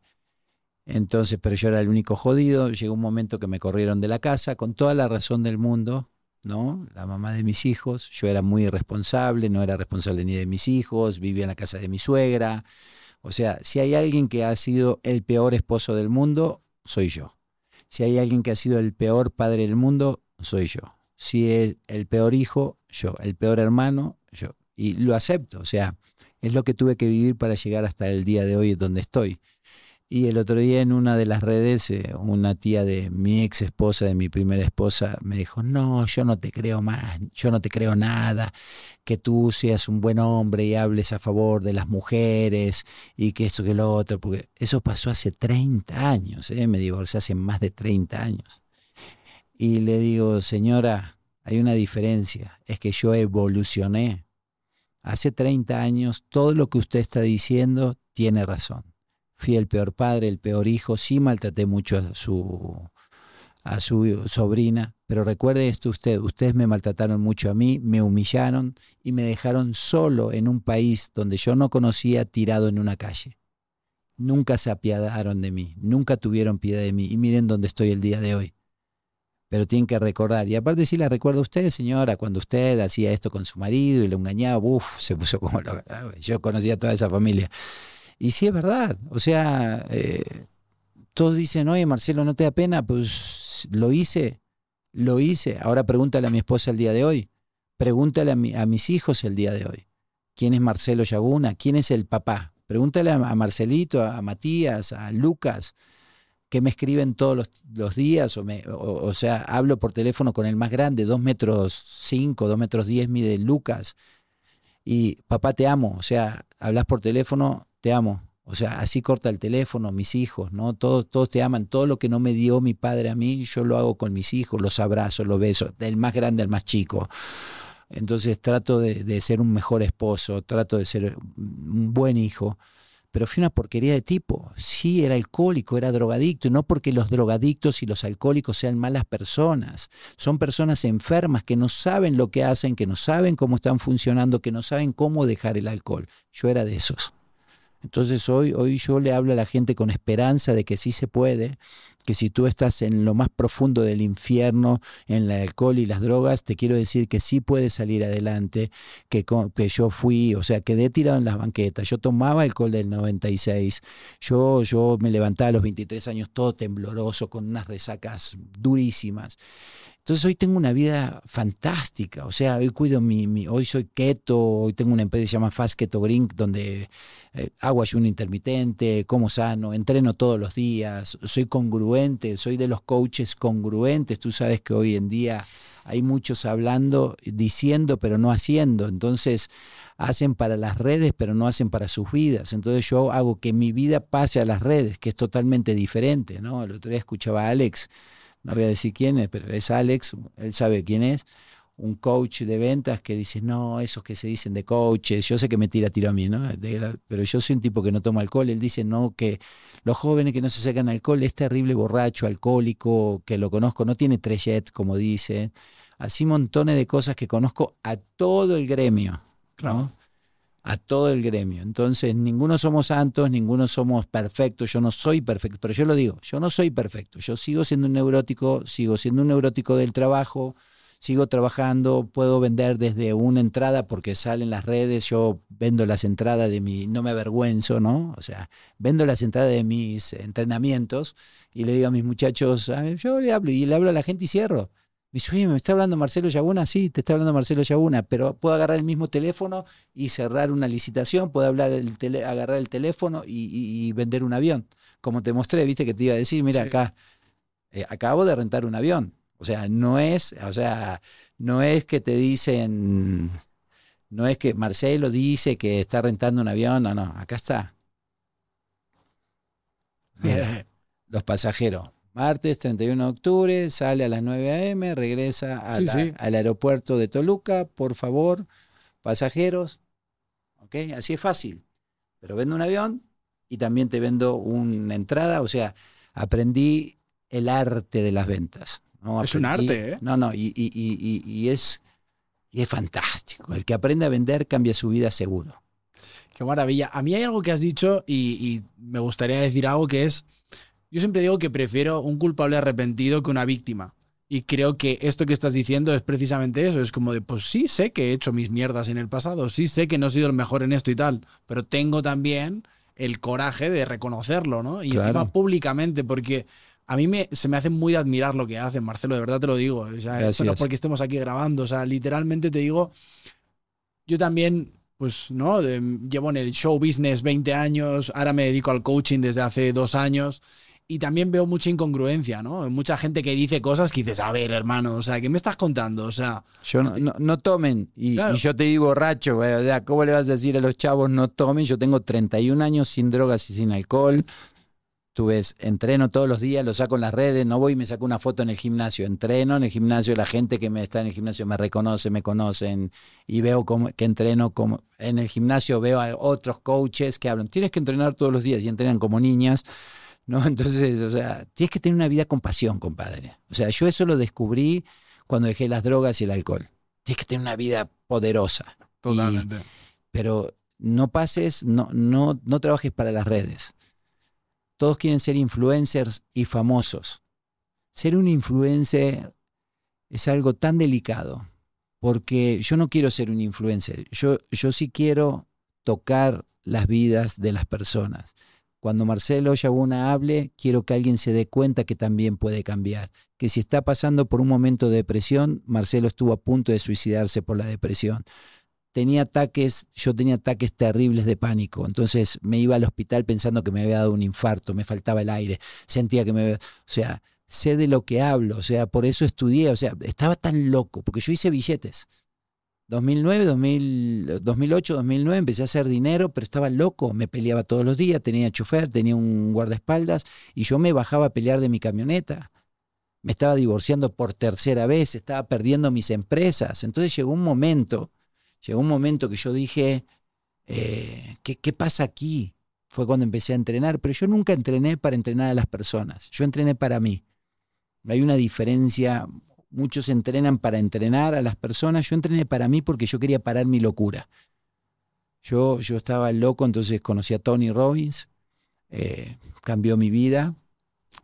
Entonces, pero yo era el único jodido, llegó un momento que me corrieron de la casa con toda la razón del mundo, ¿no? La mamá de mis hijos, yo era muy irresponsable, no era responsable ni de mis hijos, vivía en la casa de mi suegra. O sea, si hay alguien que ha sido el peor esposo del mundo, soy yo. Si hay alguien que ha sido el peor padre del mundo, soy yo. Si es el peor hijo, yo. El peor hermano, yo. Y lo acepto, o sea, es lo que tuve que vivir para llegar hasta el día de hoy donde estoy. Y el otro día en una de las redes, eh, una tía de mi ex esposa, de mi primera esposa, me dijo, no, yo no te creo más, yo no te creo nada, que tú seas un buen hombre y hables a favor de las mujeres y que esto que lo otro, porque eso pasó hace 30 años, ¿eh? me divorcié hace más de 30 años. Y le digo, señora, hay una diferencia, es que yo evolucioné. Hace 30 años todo lo que usted está diciendo tiene razón fui el peor padre, el peor hijo, sí maltraté mucho a su, a su sobrina, pero recuerde esto usted, ustedes me maltrataron mucho a mí, me humillaron y me dejaron solo en un país donde yo no conocía tirado en una calle. Nunca se apiadaron de mí, nunca tuvieron piedad de mí y miren dónde estoy el día de hoy. Pero tienen que recordar, y aparte si la recuerda usted, señora, cuando usted hacía esto con su marido y lo engañaba, uff, se puso como lo... Yo conocía a toda esa familia. Y sí es verdad, o sea, eh, todos dicen, oye Marcelo, ¿no te da pena? Pues lo hice, lo hice. Ahora pregúntale a mi esposa el día de hoy, pregúntale a, mis hijos el día de hoy. ¿Quién es Marcelo Yaguna? ¿Quién es el papá? Pregúntale a, Marcelito, a, Matías, a Lucas, que me escriben todos los, días, o, me, o, sea, hablo por teléfono con el más grande, dos metros cinco, dos metros diez mide Lucas, y papá te amo, o sea, hablas por teléfono te amo. O sea, así corta el teléfono, mis hijos, ¿no? Todos, todos te aman. Todo lo que no me dio mi padre a mí, yo lo hago con mis hijos, los abrazo, los beso, del más grande al más chico. Entonces trato de, de ser un mejor esposo, trato de ser un buen hijo pero fui una porquería de tipo. Sí, era alcohólico, era drogadicto, no porque los drogadictos y los alcohólicos sean malas personas. Son personas enfermas que no saben lo que hacen, que no saben cómo están funcionando, que no saben cómo dejar el alcohol. Yo era de esos. Entonces hoy, hoy yo le hablo a la gente con esperanza de que sí se puede, que si tú estás en lo más profundo del infierno, en el alcohol y las drogas, te quiero decir que sí puedes salir adelante, que, que yo fui, o sea, quedé tirado en las banquetas, yo tomaba alcohol del 96, yo, yo me levantaba a los 23 años todo tembloroso, con unas resacas durísimas. Entonces hoy tengo una vida fantástica, o sea, hoy cuido mi, hoy soy keto, hoy tengo una empresa que se llama Fast Keto Green, donde eh, hago ayuno intermitente, como sano, entreno todos los días, soy congruente, soy de los coaches congruentes, tú sabes que hoy en día hay muchos hablando, diciendo, pero no haciendo. Entonces, hacen para las redes, pero no hacen para sus vidas. Entonces yo hago que mi vida pase a las redes, que es totalmente diferente, ¿no? El otro día escuchaba a Alex, no voy a decir quién es, pero es Alex, él sabe quién es, un coach de ventas que dice, no, esos que se dicen de coaches, yo sé que me tira tiro a mí, ¿no? pero yo soy un tipo que no toma alcohol, él dice, no, que los jóvenes que no se sacan alcohol es terrible borracho, alcohólico, que lo conozco, no tiene tres jets, como dice, así montones de cosas que conozco a todo el gremio, ¿no? A todo el gremio. Entonces, ninguno somos santos, ninguno somos perfectos. Yo no soy perfecto, pero yo lo digo, yo no soy perfecto. Yo sigo siendo un neurótico, sigo siendo un neurótico del trabajo, sigo trabajando, puedo vender desde una entrada porque salen las redes, yo vendo las entradas de mi, no me avergüenzo, ¿no? O sea, vendo las entradas de mis entrenamientos y le digo a mis muchachos, yo le hablo y le hablo a la gente y cierro. Me dice, oye, ¿me está hablando Marcelo Yaguna? Sí, te está hablando Marcelo Yaguna, pero puedo agarrar el mismo teléfono y cerrar una licitación, puedo hablar el agarrar el teléfono y, vender un avión. Como te mostré, viste que te iba a decir, mira, acá eh, acabo de rentar un avión. O sea, no es, o sea, no es que te dicen, no es que Marcelo dice que está rentando un avión, no, no, acá está. [laughs] los pasajeros Martes 31 de octubre, sale a las 9 a.m., regresa al aeropuerto de Toluca, por favor, pasajeros. ¿Ok? Así es fácil. Pero vendo un avión y también te vendo una entrada, o sea, aprendí el arte de las ventas. es un arte, ¿eh? No, no, y, y, es, y es fantástico. El que aprende a vender cambia su vida seguro. Qué maravilla. A mí hay algo que has dicho y me gustaría decir algo que es yo siempre digo que prefiero un culpable arrepentido que una víctima. Y creo que esto que estás diciendo es precisamente eso. Es como de, pues sí sé que he hecho mis mierdas en el pasado, sí sé que no he sido el mejor en esto y tal, pero tengo también el coraje de reconocerlo, ¿no? Y encima públicamente, porque a mí me, se me hace muy de admirar lo que hacen, Marcelo, de verdad te lo digo. O sea, esto no porque estemos aquí grabando, o sea, literalmente te digo, yo también pues, ¿no? llevo en el show business 20 años, ahora me dedico al coaching desde hace dos años y también veo mucha incongruencia, ¿no? Mucha gente que dice cosas que dices, a ver, hermano, o sea, ¿qué me estás contando? O sea. Yo no, tomen. Y, yo te digo borracho, o sea, ¿cómo le vas a decir a los chavos no tomen? Yo tengo 31 años sin drogas y sin alcohol. Tú ves, entreno todos los días, lo saco en las redes, no voy y me saco una foto en el gimnasio. Entreno en el gimnasio, la gente que me está en el gimnasio me reconoce, me conocen y veo como, que entreno como. En el gimnasio veo a otros coaches que hablan. Tienes que entrenar todos los días y entrenan como niñas. ¿No? [laughs] Entonces, o sea, tienes que tener una vida con pasión, compadre. O sea, yo eso lo descubrí cuando dejé las drogas y el alcohol. Tienes que tener una vida poderosa. Totalmente. pero no pases, no, no, no trabajes para las redes. Todos quieren ser influencers y famosos. Ser un influencer es algo tan delicado, porque yo no quiero ser un influencer, yo, yo sí quiero tocar las vidas de las personas. Cuando Marcelo Yaguna hable, quiero que alguien se dé cuenta que también puede cambiar. Que si está pasando por un momento de depresión, Marcelo estuvo a punto de suicidarse por la depresión. Tenía ataques, yo tenía ataques terribles de pánico. Entonces me iba al hospital pensando que me había dado un infarto, me faltaba el aire, sentía que me... O sea, sé de lo que hablo, o sea, por eso estudié, o sea, estaba tan loco, porque yo hice billetes. 2009, 2008, 2009 empecé a hacer dinero, pero estaba loco, me peleaba todos los días, tenía chofer, tenía un guardaespaldas y yo me bajaba a pelear de mi camioneta. Me estaba divorciando por tercera vez, estaba perdiendo mis empresas. Entonces llegó un momento, llegó un momento que yo dije, eh, ¿qué, ¿qué pasa aquí? Fue cuando empecé a entrenar, pero yo nunca entrené para entrenar a las personas, yo entrené para mí. Hay una diferencia Muchos entrenan para entrenar a las personas. Yo entrené para mí porque yo quería parar mi locura. Yo, yo estaba loco, entonces conocí a Tony Robbins, eh, cambió mi vida.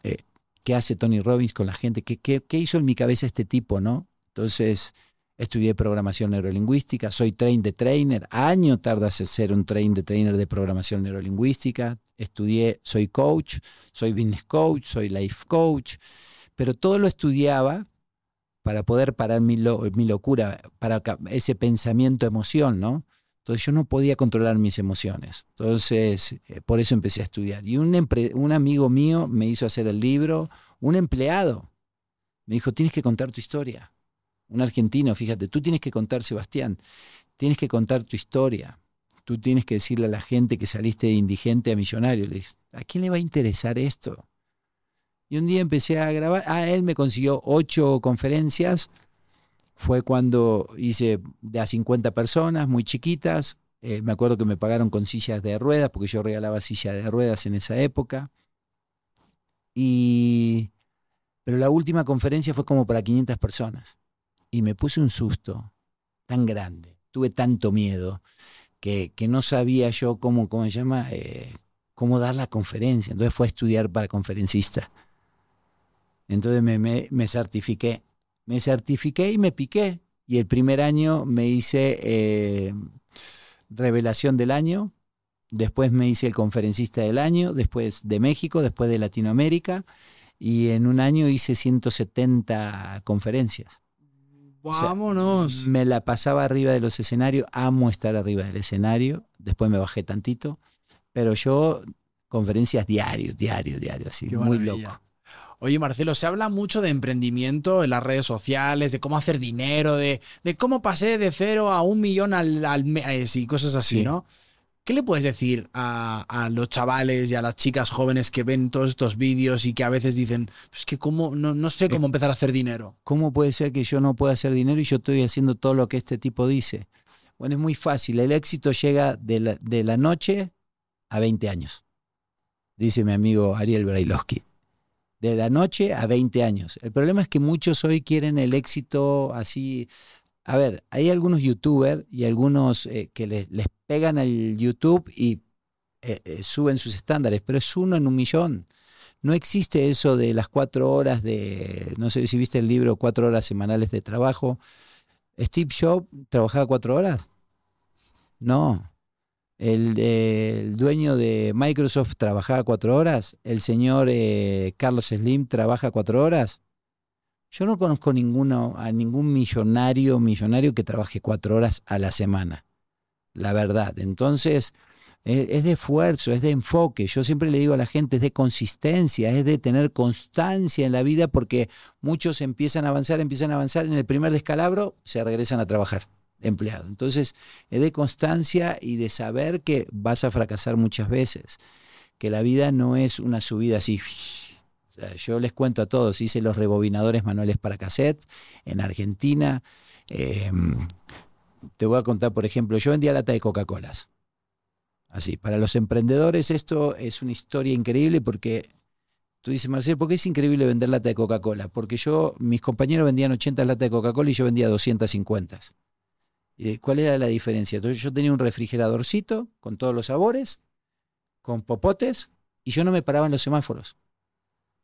Eh, ¿Qué hace Tony Robbins con la gente? ¿Qué, ¿Qué, hizo en mi cabeza este tipo, no? Entonces, estudié programación neurolingüística, soy train de trainer, año tardas en ser un train de trainer de programación neurolingüística, estudié, soy coach, soy business coach, soy life coach, pero todo lo estudiaba para poder parar mi, locura, para ese pensamiento, emoción, ¿no? Entonces yo no podía controlar mis emociones. Entonces, eh, por eso empecé a estudiar. Y un, amigo mío me hizo hacer el libro, un empleado me dijo, tienes que contar tu historia. un argentino, fíjate, tú tienes que contar, Sebastián, tienes que contar tu historia. Tú tienes que decirle a la gente que saliste de indigente a millonario. Le ¿a quién le va a interesar esto? Y un día empecé a grabar. Ah, él me consiguió ocho conferencias. Fue cuando hice de a 50 personas, muy chiquitas. Eh, me acuerdo que me pagaron con sillas de ruedas, porque yo regalaba sillas de ruedas en esa época. Y... Pero la última conferencia fue como para 500 personas. Y me puse un susto tan grande. Tuve tanto miedo que, que no sabía yo cómo, cómo se llama, eh, cómo dar la conferencia. Entonces fue a estudiar para conferencista. Entonces me, me, me certifiqué. Me certifiqué y me piqué. Y el primer año me hice eh, revelación del año, después me hice el conferencista del año, después de México, después de Latinoamérica, y en un año hice 170 conferencias. Vámonos. me la pasaba arriba de los escenarios, amo estar arriba del escenario, después me bajé tantito, pero yo conferencias diarios, diarios, diarios, así, muy loco. Oye, Marcelo, se habla mucho de emprendimiento en las redes sociales, de cómo hacer dinero, de, de cómo pasé de cero a un millón al, mes y cosas así, ¿no? ¿Qué le puedes decir a, los chavales y a las chicas jóvenes que ven todos estos vídeos y que a veces dicen, pues que cómo, no, no sé cómo eh, empezar a hacer dinero? ¿Cómo puede ser que yo no pueda hacer dinero y yo estoy haciendo todo lo que este tipo dice? Bueno, es muy fácil. El éxito llega de la, de la noche a 20 años, dice mi amigo Ariel Brailovsky de la noche a 20 años. El problema es que muchos hoy quieren el éxito así. A ver, hay algunos youtubers y algunos eh, que les, pegan al YouTube y eh, eh, suben sus estándares, pero es uno en un millón. No existe eso de las cuatro horas de, no sé si viste el libro Cuatro horas semanales de trabajo. Steve Jobs trabajaba cuatro horas. No, el, dueño de Microsoft trabajaba cuatro horas, el señor eh, Carlos Slim trabaja cuatro horas. Yo no conozco ninguno, a ningún millonario, millonario que trabaje cuatro horas a la semana. La verdad. Entonces, es, es de esfuerzo, es de enfoque. Yo siempre le digo a la gente, es de consistencia, es de tener constancia en la vida porque muchos empiezan a avanzar, empiezan a avanzar, en el primer descalabro se regresan a trabajar empleado. Entonces, es de constancia y de saber que vas a fracasar muchas veces, que la vida no es una subida así. yo les cuento a todos, hice los rebobinadores manuales para cassette en Argentina. Em, te voy a contar, por ejemplo, yo vendía lata de Coca-Colas. Así, para los emprendedores esto es una historia increíble porque tú dices, Marcelo, ¿por qué es increíble vender lata de Coca-Cola? Porque yo, mis compañeros vendían 80 latas de Coca-Cola y yo vendía 250. Eh, ¿Cuál era la diferencia? Entonces yo tenía un refrigeradorcito con todos los sabores, con popotes, y yo no me paraba en los semáforos.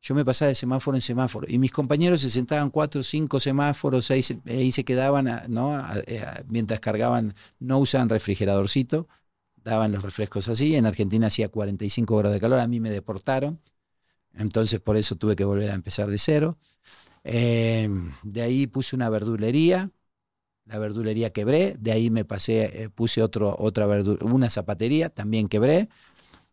Yo me pasaba de semáforo en semáforo. Y mis compañeros se sentaban cuatro, cinco semáforos, ahí se, quedaban, ¿no? Eh, mientras cargaban, no usaban refrigeradorcito, daban los refrescos así. En Argentina hacía 45 grados de calor, a mí me deportaron. Entonces por eso tuve que volver a empezar de cero. Eh, de ahí puse una verdulería, la verdulería quebré, de ahí me pasé, eh, puse otro, otra una zapatería, también quebré.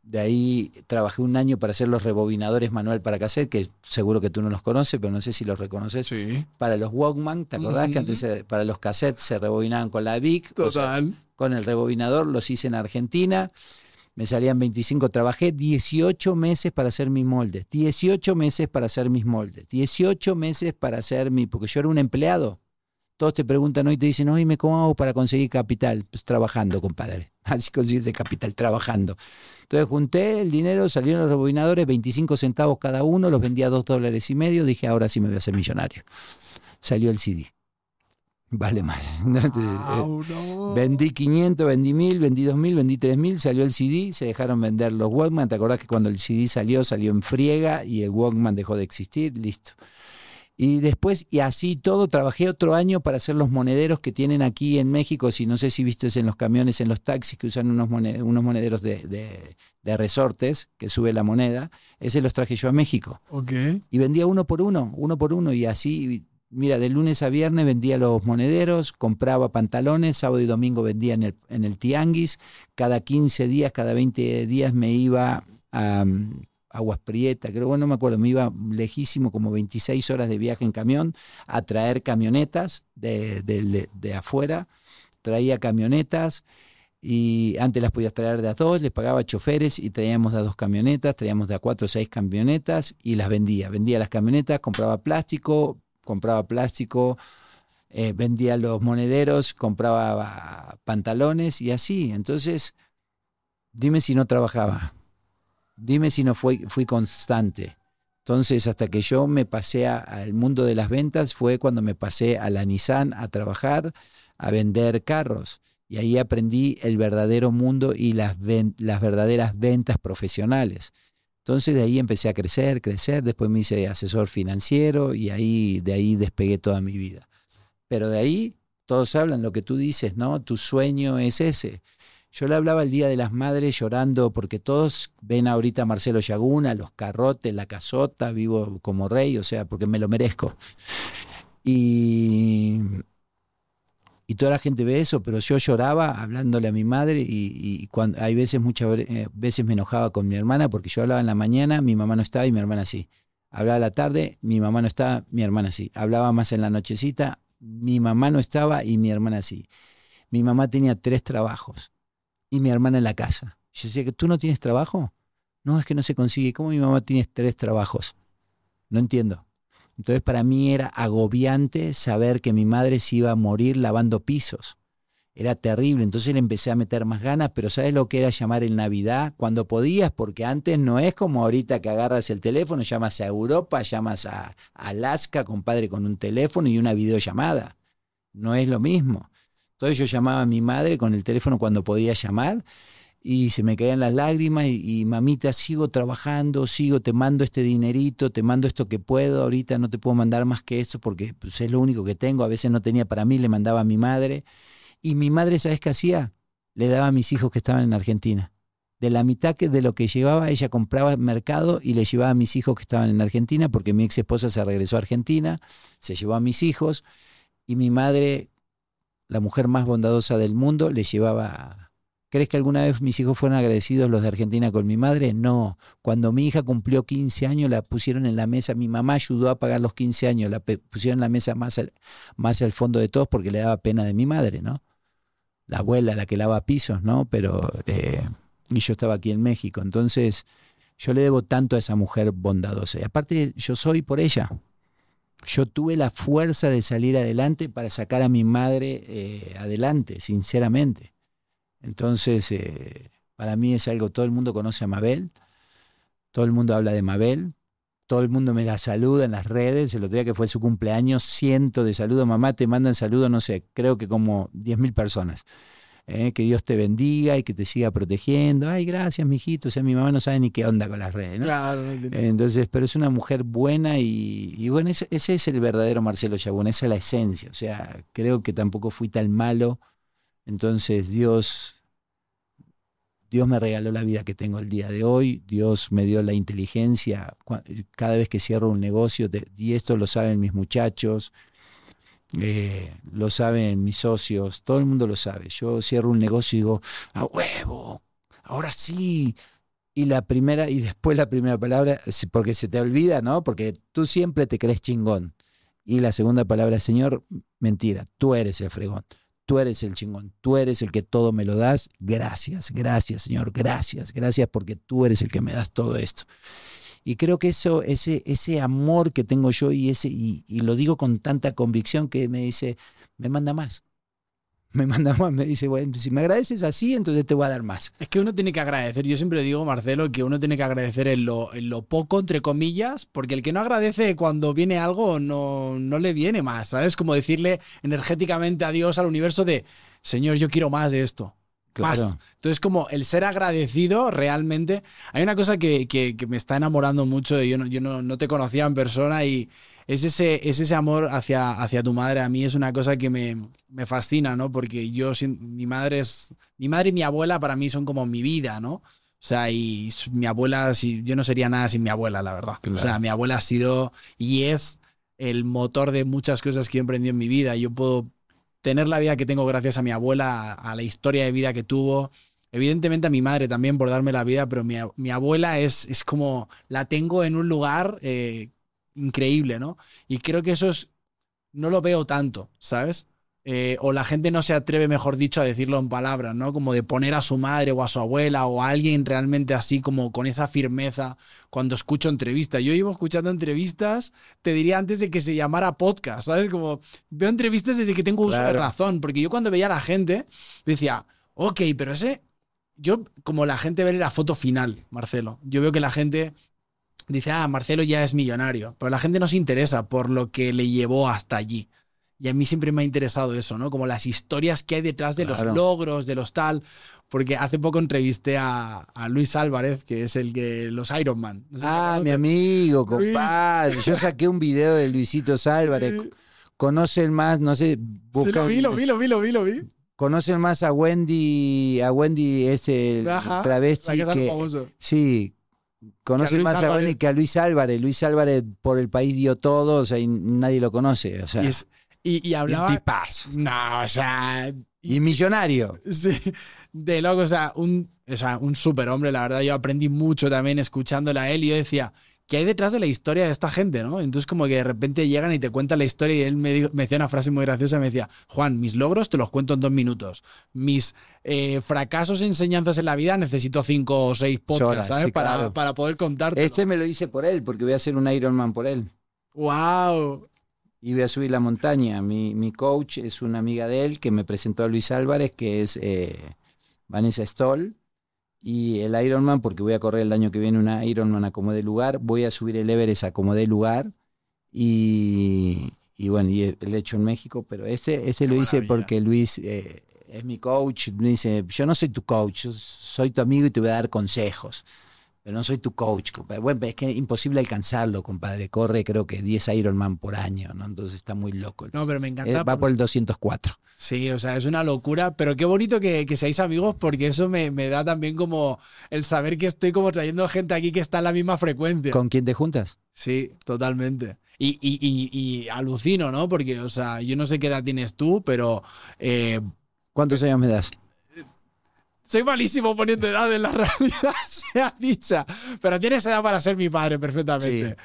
De ahí trabajé un año para hacer los rebobinadores manual para cassette, que seguro que tú no los conoces, pero no sé si los reconoces. Sí. Para los Walkman, ¿te acordás que antes para los cassettes se rebobinaban con la VIC? Total. con el rebobinador, los hice en Argentina. Me salían 25, trabajé 18 meses para hacer mis moldes, 18 meses para hacer mis moldes, 18 meses para hacer mi, porque yo era un empleado, todos te preguntan hoy, te dicen, oye, ¿cómo hago para conseguir capital? Pues trabajando, compadre. [laughs] Así consigues de capital, trabajando. Entonces junté el dinero, salieron los rebobinadores, 25 centavos cada uno, los vendía a 2 dólares y medio, dije, ahora sí me voy a hacer millonario. Salió el CD. Vale más. [laughs] Vendí 500, vendí 1000, vendí 2000, vendí 3000, salió el CD, se dejaron vender los Walkman. ¿Te acordás que cuando el CD salió, salió en friega y el Walkman dejó de existir? Listo. Y después, y así todo, trabajé otro año para hacer los monederos que tienen aquí en México. Si no sé si viste en los camiones, en los taxis que usan unos, unos monederos de, resortes que sube la moneda. Ese los traje yo a México. Okay. Y vendía uno por uno, uno por uno. Y así, mira, de lunes a viernes vendía los monederos, compraba pantalones, sábado y domingo vendía en el, en el tianguis. Cada 15 días, cada 20 días me iba a Aguas Prieta, creo, bueno, no me acuerdo, me iba lejísimo, como 26 horas de viaje en camión, a traer camionetas de, de, de afuera, traía camionetas y antes las podías traer de a dos, les pagaba choferes y traíamos de a dos camionetas, traíamos de a cuatro o seis camionetas y las vendía. Vendía las camionetas, compraba plástico, compraba plástico, eh, vendía los monederos, compraba pantalones y así. Entonces, dime si no trabajaba, dime si no fui, constante. Entonces, hasta que yo me pasé al mundo de las ventas, fue cuando me pasé a la Nissan a trabajar, a vender carros y ahí aprendí el verdadero mundo y las, las verdaderas ventas profesionales. Entonces de ahí empecé a crecer, crecer, después me hice asesor financiero y ahí de ahí despegué toda mi vida. Pero de ahí todos hablan lo que tú dices, ¿no? Tu sueño es ese. Yo le hablaba el Día de las Madres llorando porque todos ven ahorita Marcelo Yaguna, los carrotes, la casota, vivo como rey, o sea, porque me lo merezco. Y y toda la gente ve eso, pero yo lloraba hablándole a mi madre y, cuando, hay veces, muchas eh, veces me enojaba con mi hermana porque yo hablaba en la mañana, mi mamá no estaba y mi hermana sí. Hablaba la tarde, mi mamá no estaba, mi hermana sí. Hablaba más en la nochecita, mi mamá no estaba y mi hermana sí. Mi mamá tenía tres trabajos y mi hermana en la casa. Yo decía tú no tienes trabajo. No, es que no se consigue. ¿Cómo mi mamá tiene tres trabajos? No entiendo. Entonces para mí era agobiante saber que mi madre se iba a morir lavando pisos. Era terrible, entonces le empecé a meter más ganas, pero ¿sabes lo que era llamar en Navidad? Cuando podías, porque antes no es como ahorita que agarras el teléfono, llamas a Europa, llamas a, Alaska, compadre, con un teléfono y una videollamada. No es lo mismo. Entonces yo llamaba a mi madre con el teléfono cuando podía llamar y se me caían las lágrimas y, mamita, sigo trabajando, sigo, te mando este dinerito, te mando esto que puedo, ahorita no te puedo mandar más que esto porque pues, es lo único que tengo, a veces no tenía para mí, le mandaba a mi madre. Y mi madre, ¿sabes qué hacía? Le daba a mis hijos que estaban en Argentina. De la mitad que de lo que llevaba, ella compraba mercado y le llevaba a mis hijos que estaban en Argentina, porque mi ex esposa se regresó a Argentina, se llevó a mis hijos, y mi madre, la mujer más bondadosa del mundo, le llevaba ¿Crees que alguna vez mis hijos fueron agradecidos los de Argentina con mi madre? No. Cuando mi hija cumplió 15 años, la pusieron en la mesa. Mi mamá ayudó a pagar los 15 años. La pusieron en la mesa más al, fondo de todos porque le daba pena de mi madre, ¿no? La abuela, la que lava pisos, ¿no? Pero. Eh, y yo estaba aquí en México. Entonces, yo le debo tanto a esa mujer bondadosa. Y aparte, yo soy por ella. Yo tuve la fuerza de salir adelante para sacar a mi madre eh, adelante, sinceramente. Entonces, eh, para mí es algo, todo el mundo conoce a Mabel, todo el mundo habla de Mabel, todo el mundo me la saluda en las redes, el otro día que fue su cumpleaños, ciento de saludos, mamá, te mandan saludos, no sé, creo que como 10.000 personas. Eh, que Dios te bendiga y que te siga protegiendo. Ay, gracias, mijito. O sea, mi mamá no sabe ni qué onda con las redes, ¿no? Claro. Entonces, pero es una mujer buena y, bueno, ese, ese, es el verdadero Marcelo Chabón, esa es la esencia. O sea, creo que tampoco fui tan malo entonces Dios, Dios me regaló la vida que tengo el día de hoy, Dios me dio la inteligencia cada vez que cierro un negocio, y esto lo saben mis muchachos, eh, lo saben mis socios, todo el mundo lo sabe. Yo cierro un negocio y digo, a huevo, ahora sí. Y la primera, y después la primera palabra, porque se te olvida, ¿no? Porque tú siempre te crees chingón. Y la segunda palabra, Señor, mentira, tú eres el fregón tú eres el chingón, tú eres el que todo me lo das. Gracias, gracias, Señor, gracias, gracias porque tú eres el que me das todo esto. Y creo que eso, ese, ese amor que tengo yo y, ese, y, lo digo con tanta convicción que me dice, me manda más [laughs] me manda más, me dice, bueno, si me agradeces así, entonces te voy a dar más. Es que uno tiene que agradecer, yo siempre digo, Marcelo, que uno tiene que agradecer en lo, en lo poco, entre comillas, porque el que no agradece cuando viene algo no, no le viene más, ¿sabes? Como decirle energéticamente adiós al universo de, Señor, yo quiero más de esto. Claro. Entonces, como el ser agradecido realmente. Hay una cosa que, que, me está enamorando mucho. Yo, no, yo no, no, te conocía en persona y es ese, es ese amor hacia, hacia tu madre. A mí es una cosa que me, me fascina, ¿no? Porque yo, mi madre es, mi madre y mi abuela para mí son como mi vida, ¿no? O sea, y mi abuela, si, yo no sería nada sin mi abuela, la verdad. O sea, mi abuela ha sido y es el motor de muchas cosas que he emprendido en mi vida. Yo puedo tener la vida que tengo gracias a mi abuela, a la historia de vida que tuvo, Evidentemente a mi madre también por darme la vida, pero mi, mi abuela es, es como, la tengo en un lugar eh, increíble, ¿no? Y creo que eso es, no lo veo tanto, ¿sabes? Eh, o la gente no se atreve, mejor dicho, a decirlo en palabras, ¿no? Como de poner a su madre o a su abuela o a alguien realmente así como con esa firmeza cuando escucho entrevistas. Yo llevo escuchando entrevistas, te diría antes de que se llamara podcast, ¿sabes? Como veo entrevistas desde que tengo uso de Claro. razón, porque yo cuando veía a la gente decía, ok, pero ese, yo como la gente ve la foto final, Marcelo, yo veo que la gente dice, ah, Marcelo ya es millonario, pero la gente no se interesa por lo que le llevó hasta allí. Y a mí siempre me ha interesado eso, ¿no? Como las historias que hay detrás de Claro. los logros, de los tal. Porque hace poco entrevisté a, a Luis Álvarez, que es el que los Iron Man. No sé Ah, mi amigo, compadre. Yo saqué un video de Luisito Álvarez. Sí, Conocen más, no sé, sí, busca- lo vi, lo vi, lo vi, lo vi, lo vi. Conocen más a Wendy, a Wendy ese Ajá, travesti que es que sí. Conocen más a. Wendy que a Luis Álvarez. Luis Álvarez por el país dio todo, o sea, y nadie lo conoce. O sea, Y, es- y- y y hablaba. tipazo. No, o sea. Y millonario. Sí, de loco, o sea, un, o sea, un superhombre, la verdad. Yo aprendí mucho también escuchándole a él y yo decía, ¿qué hay detrás de la historia de esta gente, no? Entonces, como que de repente llegan y te cuentan la historia y él me, dijo- me decía una frase muy graciosa, me decía, Juan, mis logros te los cuento en dos minutos. Mis eh, fracasos e enseñanzas en la vida necesito cinco o seis podcasts, Horas, ¿sabes? sí, para, claro. para poder contarte. Este me lo hice por él, porque voy a hacer un Ironman por él. ¡Wow! Y voy a subir la montaña. Mi, mi coach es una amiga de él que me presentó a Luis Álvarez, que es eh, Vanessa Stoll. Y el Ironman, porque voy a correr el año que viene una Ironman a como de lugar. Voy a subir el Everest a como de lugar. Y, y bueno, y el hecho en México. Pero ese, ese lo hice porque Luis eh, es mi coach. Me dice, yo no soy tu coach, yo soy tu amigo y te voy a dar consejos. Pero no soy tu coach, compadre. Bueno, es que es imposible alcanzarlo, compadre. Corre creo que 10 Ironman por año, ¿no? Entonces está muy loco. No, pero me encanta. Eh, va por- por el 204. Sí, o sea, es una locura, pero qué bonito que, que seáis amigos porque eso me, me da también como el saber que estoy como trayendo gente aquí que está en la misma frecuencia. ¿Con quién te juntas? Sí, totalmente. Y, y, y, y alucino, ¿no? Porque, o sea, yo no sé qué edad tienes tú, pero eh, ¿Cuántos años me das? Soy malísimo poniendo edad en la [laughs] realidad, sea dicha. Pero tienes edad para ser mi padre perfectamente.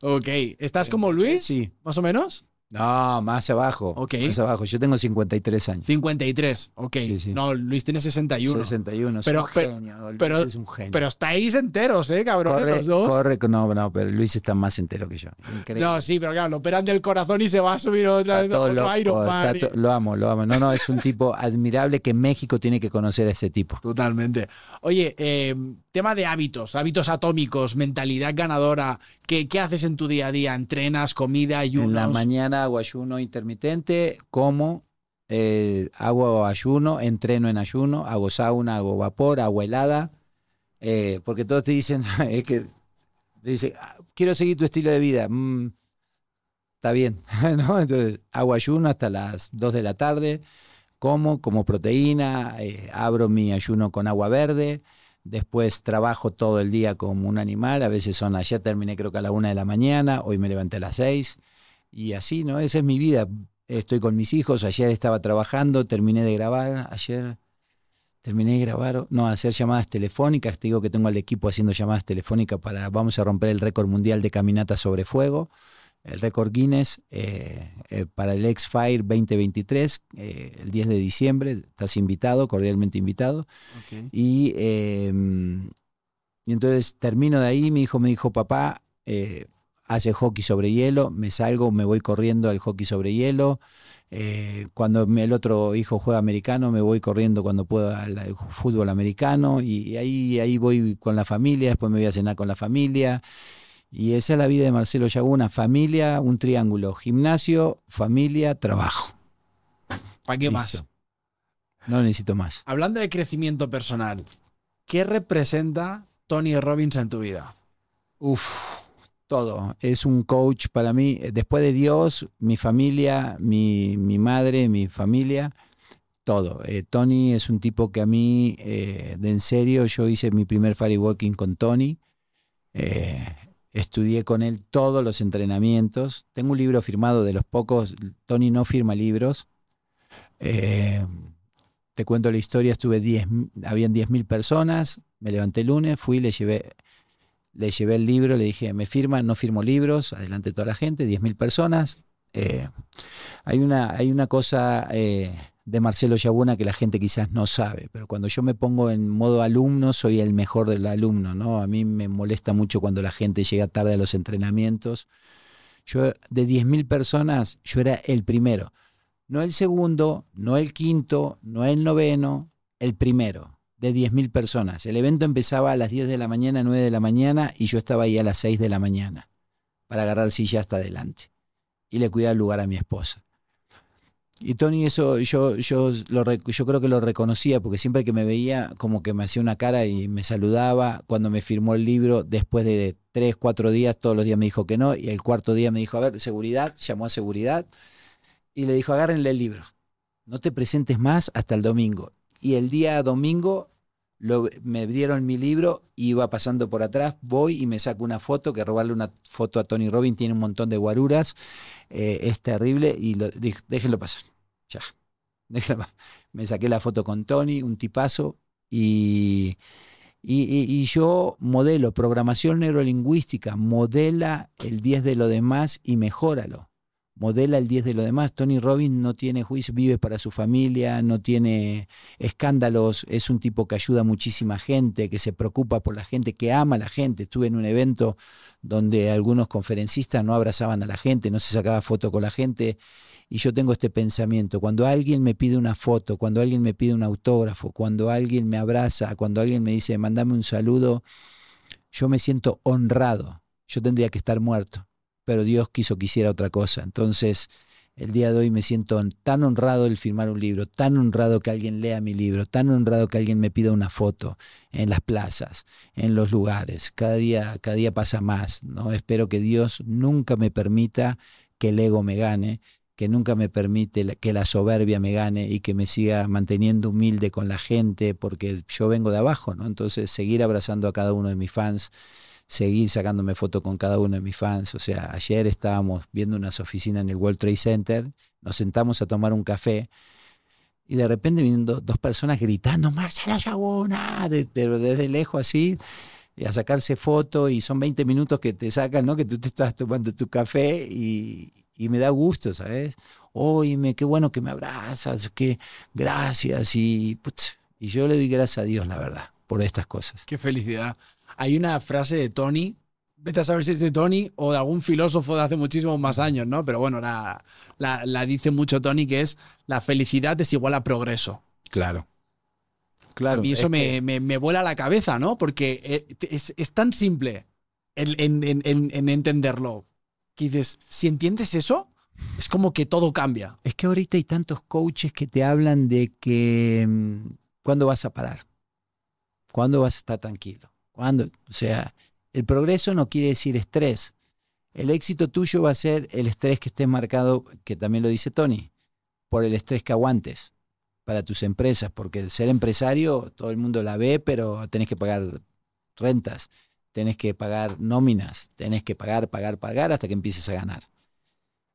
Ok, ¿estás como Luis? Sí. ¿Más o menos? No, más abajo. Ok. Más abajo. Yo tengo 53 años. 53, ok. Sí, sí. No, Luis tiene 61. 61. Pero- es un pero- genio. Luis pero- es un genio. Pero estáis enteros, ¿eh, cabrón? corre, los dos. corre, no, no, pero Luis está más entero que yo. Increíble. No, sí, pero claro, lo operan del corazón y se va a subir otra Está otro loco, Iron está Man. to- lo amo, lo amo. No, no, es un tipo [laughs] admirable que México tiene que conocer a ese tipo. Totalmente. Oye, eh, tema de hábitos, hábitos atómicos, mentalidad ganadora. ¿Qué, qué haces en tu día a día? ¿Entrenas, comida, ayunos? En la mañana hago ayuno intermitente, como, eh, hago ayuno, entreno en ayuno, hago sauna, hago vapor, agua helada, eh, porque todos te dicen, [laughs] es que te dicen, "Ah, quiero seguir tu estilo de vida. Mm, está bien, [laughs] ¿no? Entonces hago ayuno hasta las 2 de la tarde, como, como proteína, eh, abro mi ayuno con agua verde. Después trabajo todo el día como un animal. A veces son, ayer terminé creo que a la una de la mañana, hoy me levanté a las seis. Y así, ¿no? Esa es mi vida. Estoy con mis hijos. Ayer estaba trabajando, terminé de grabar. Ayer terminé de grabar, no, hacer llamadas telefónicas. Te digo que tengo al equipo haciendo llamadas telefónicas para, vamos a romper el récord mundial de caminata sobre fuego. El récord Guinness eh, eh, para el X-Fire 2023, eh, el 10 de diciembre. Estás invitado, cordialmente invitado. Ok. Y, y entonces termino de ahí, mi hijo me dijo, papá, hace hockey sobre hielo, me salgo, me voy corriendo al hockey sobre hielo. Cuando el otro hijo juega americano, me voy corriendo cuando puedo al, al fútbol americano y ahí, ahí voy con la familia, después me voy a cenar con la familia. Y esa es la vida de Marcelo Yaguna, familia, un triángulo, gimnasio, familia, trabajo. ¿Para qué Listo. más? No necesito más. Hablando de crecimiento personal, ¿qué representa Tony Robbins en tu vida? Uf, todo. Es un coach para mí. Después de Dios, mi familia, mi, mi madre, mi familia, todo. Eh, Tony es un tipo que a mí, eh, de en serio, yo hice mi primer firewalking con Tony. Eh, estudié con él todos los entrenamientos. Tengo un libro firmado de los pocos. Tony no firma libros. Eh, te cuento la historia, estuve 10, habían 10.000 personas, me levanté el lunes, fui, le llevé, le llevé el libro, le dije, me firman, no firmo libros, adelante toda la gente, 10.000 personas. Eh, hay, una, hay una cosa eh, de Marcelo Yabuna que la gente quizás no sabe, pero cuando yo me pongo en modo alumno, soy el mejor del alumno, ¿no? A mí me molesta mucho cuando la gente llega tarde a los entrenamientos. Yo, de 10.000 personas, yo era el primero. No el segundo, no el quinto, no el noveno, el primero, de 10.000 personas. El evento empezaba a las 10 de la mañana, 9 de la mañana, y yo estaba ahí a las 6 de la mañana para agarrar silla hasta adelante. Y le cuidaba el lugar a mi esposa. Y Tony, eso yo, yo, lo, yo creo que lo reconocía, porque siempre que me veía, como que me hacía una cara y me saludaba. Cuando me firmó el libro, después de tres, cuatro días, todos los días me dijo que no. Y el cuarto día me dijo, a ver, seguridad, llamó a seguridad y le dijo, agárrenle el libro, no te presentes más hasta el domingo. Y el día domingo me dieron mi libro, iba pasando por atrás, voy y me saco una foto, que robarle una foto a Tony Robbins tiene un montón de guaruras, eh, es terrible, y déjenlo pasar, ya. [laughs] Me saqué la foto con Tony, un tipazo, y, y, y, yo modelo programación neurolingüística, modela el 10 de lo demás y mejóralo modela el 10 de lo demás. Tony Robbins no tiene juicio, vive para su familia, no tiene escándalos, es un tipo que ayuda a muchísima gente, que se preocupa por la gente, que ama a la gente. Estuve en un evento donde algunos conferencistas no abrazaban a la gente, no se sacaba foto con la gente. Y yo tengo este pensamiento, cuando alguien me pide una foto, cuando alguien me pide un autógrafo, cuando alguien me abraza, cuando alguien me dice, mandame un saludo, yo me siento honrado. Yo tendría que estar muerto pero Dios quiso que hiciera otra cosa. Entonces, el día de hoy me siento tan honrado el firmar un libro, tan honrado que alguien lea mi libro, tan honrado que alguien me pida una foto en las plazas, en los lugares. Cada día, cada día pasa más. ¿no? Espero que Dios nunca me permita que el ego me gane, que nunca me permite que la soberbia me gane y que me siga manteniendo humilde con la gente, porque yo vengo de abajo, ¿no? Entonces, seguir abrazando a cada uno de mis fans seguir sacándome fotos con cada uno de mis fans. O sea, ayer estábamos viendo unas oficinas en el World Trade Center, nos sentamos a tomar un café y de repente vienen dos personas gritando, Marcela Yaguna, pero desde lejos así, y a sacarse fotos y son 20 minutos que te sacan, ¿no? Que tú te estás tomando tu café y, y me da gusto, ¿sabes? Oye, qué bueno que me abrazas, qué gracias y, y yo le doy gracias a Dios, la verdad, por estas cosas. Qué felicidad. Hay una frase de Tony, vete a saber si es de Tony o de algún filósofo de hace muchísimos más años, ¿no? Pero bueno, la, la, dice mucho Tony, que es la felicidad es igual a progreso. Claro. Claro. Y eso me, me, vuela la cabeza, ¿no? Porque eh, es, es tan simple en, en, en, entenderlo. Que dices, si entiendes eso, es como que todo cambia. Es que ahorita hay tantos coaches que te hablan de que mm, cuándo vas a parar, cuándo vas a estar tranquilo, cuando, o sea, el progreso no quiere decir estrés. El éxito tuyo va a ser el estrés que esté marcado, que también lo dice Tony, por el estrés que aguantes para tus empresas, porque ser empresario todo el mundo la ve, pero tenés que pagar rentas, tenés que pagar nóminas, tenés que pagar, pagar, pagar hasta que empieces a ganar.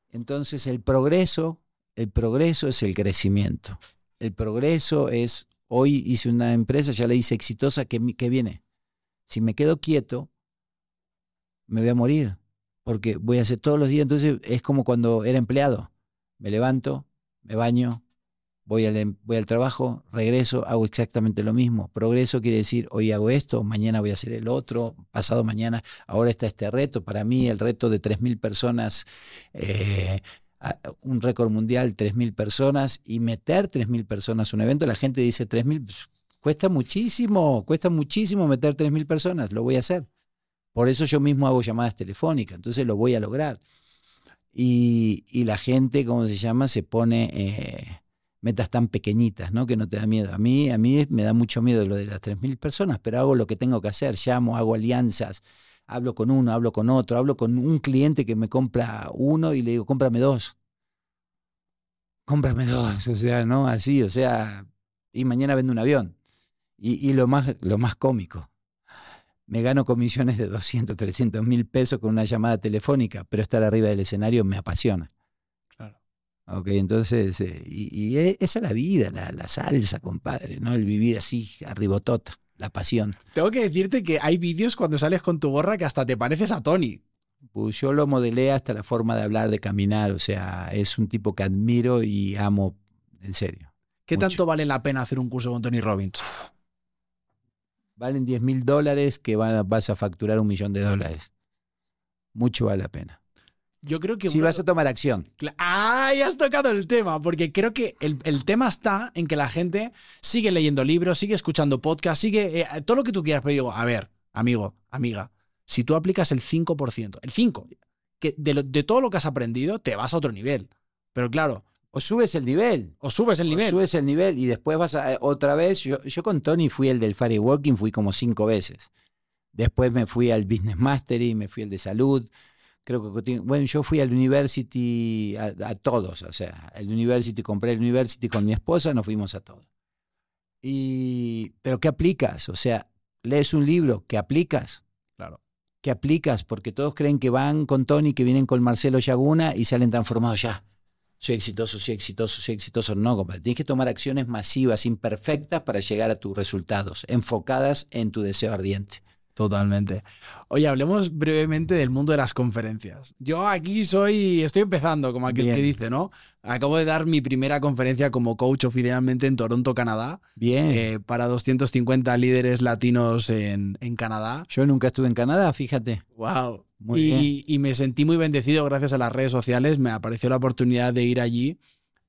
Entonces el progreso, el progreso es el crecimiento. El progreso es, hoy hice una empresa, ya la hice exitosa, ¿qué, qué viene? Si me quedo quieto, me voy a morir, porque voy a hacer todos los días. Entonces es como cuando era empleado. Me levanto, me baño, voy al, em, voy al trabajo, regreso, hago exactamente lo mismo. Progreso quiere decir, hoy hago esto, mañana voy a hacer el otro, pasado mañana, ahora está este reto. Para mí el reto de 3.000 personas, eh, un récord mundial, 3.000 personas, y meter 3.000 personas a un evento, la gente dice 3.000, Cuesta muchísimo, cuesta muchísimo meter 3.000 personas, lo voy a hacer. Por eso yo mismo hago llamadas telefónicas, entonces lo voy a lograr. Y, la gente, ¿cómo se llama? Se pone eh, metas tan pequeñitas, ¿no? Que no te da miedo. A mí, a mí me da mucho miedo lo de las 3.000 personas, pero hago lo que tengo que hacer, llamo, hago alianzas, hablo con uno, hablo con otro, hablo con un cliente que me compra uno y le digo, cómprame dos. Cómprame dos, o sea, ¿no? Así, o sea, y mañana vendo un avión. Y, lo, más, lo más cómico, me gano comisiones de 200, 300 mil pesos con una llamada telefónica, pero estar arriba del escenario me apasiona. Claro. Ok, entonces, eh, y, y e- esa es la vida, la, la salsa, compadre, ¿no? El vivir así, arribotota, la pasión. Tengo que decirte que hay vídeos cuando sales con tu gorra que hasta te pareces a Tony. Pues yo lo modelé hasta la forma de hablar, de caminar, o sea, es un tipo que admiro y amo, en serio. ¿Qué Mucho. tanto vale la pena hacer un curso con Tony Robbins? Valen 10 mil dólares que van a- vas a facturar un millón de dólares. Mucho vale la pena. Yo creo que... Si uno- vas a tomar acción. Cla- ¡Ay, has tocado el tema! Porque creo que el, el tema está en que la gente sigue leyendo libros, sigue escuchando podcasts, sigue eh, todo lo que tú quieras. Pero digo, a ver, amigo, amiga, si tú aplicas el 5%, el 5%, que de, lo- de todo lo que has aprendido, te vas a otro nivel. Pero claro, O subes el nivel. o subes el o nivel. subes el nivel y después vas a, otra vez. Yo, yo con Tony fui el del Firewalking, fui como cinco veces. Después me fui al Business Mastery, me fui al de salud. Creo que, bueno, yo fui al University, a, a todos, o sea, el University, compré el University con mi esposa, nos fuimos a todos. Y, pero ¿qué aplicas? O sea, lees un libro, ¿qué aplicas? Claro. ¿Qué aplicas? Porque todos creen que van con Tony, que vienen con Marcelo Yaguna y salen transformados ya. Soy exitoso, soy exitoso, soy exitoso. No, compadre. Tienes que tomar acciones masivas, imperfectas para llegar a tus resultados, enfocadas en tu deseo ardiente. Totalmente. Oye, hablemos brevemente del mundo de las conferencias. Yo aquí soy, estoy empezando, como aquel Bien. que dice, ¿no? Acabo de dar mi primera conferencia como coach oficialmente en Toronto, Canadá, Bien. eh, para 250 líderes latinos en, en Canadá. Yo nunca estuve en Canadá, fíjate. Wow. Muy y, bien. y me sentí muy bendecido gracias a las redes sociales. Me apareció la oportunidad de ir allí.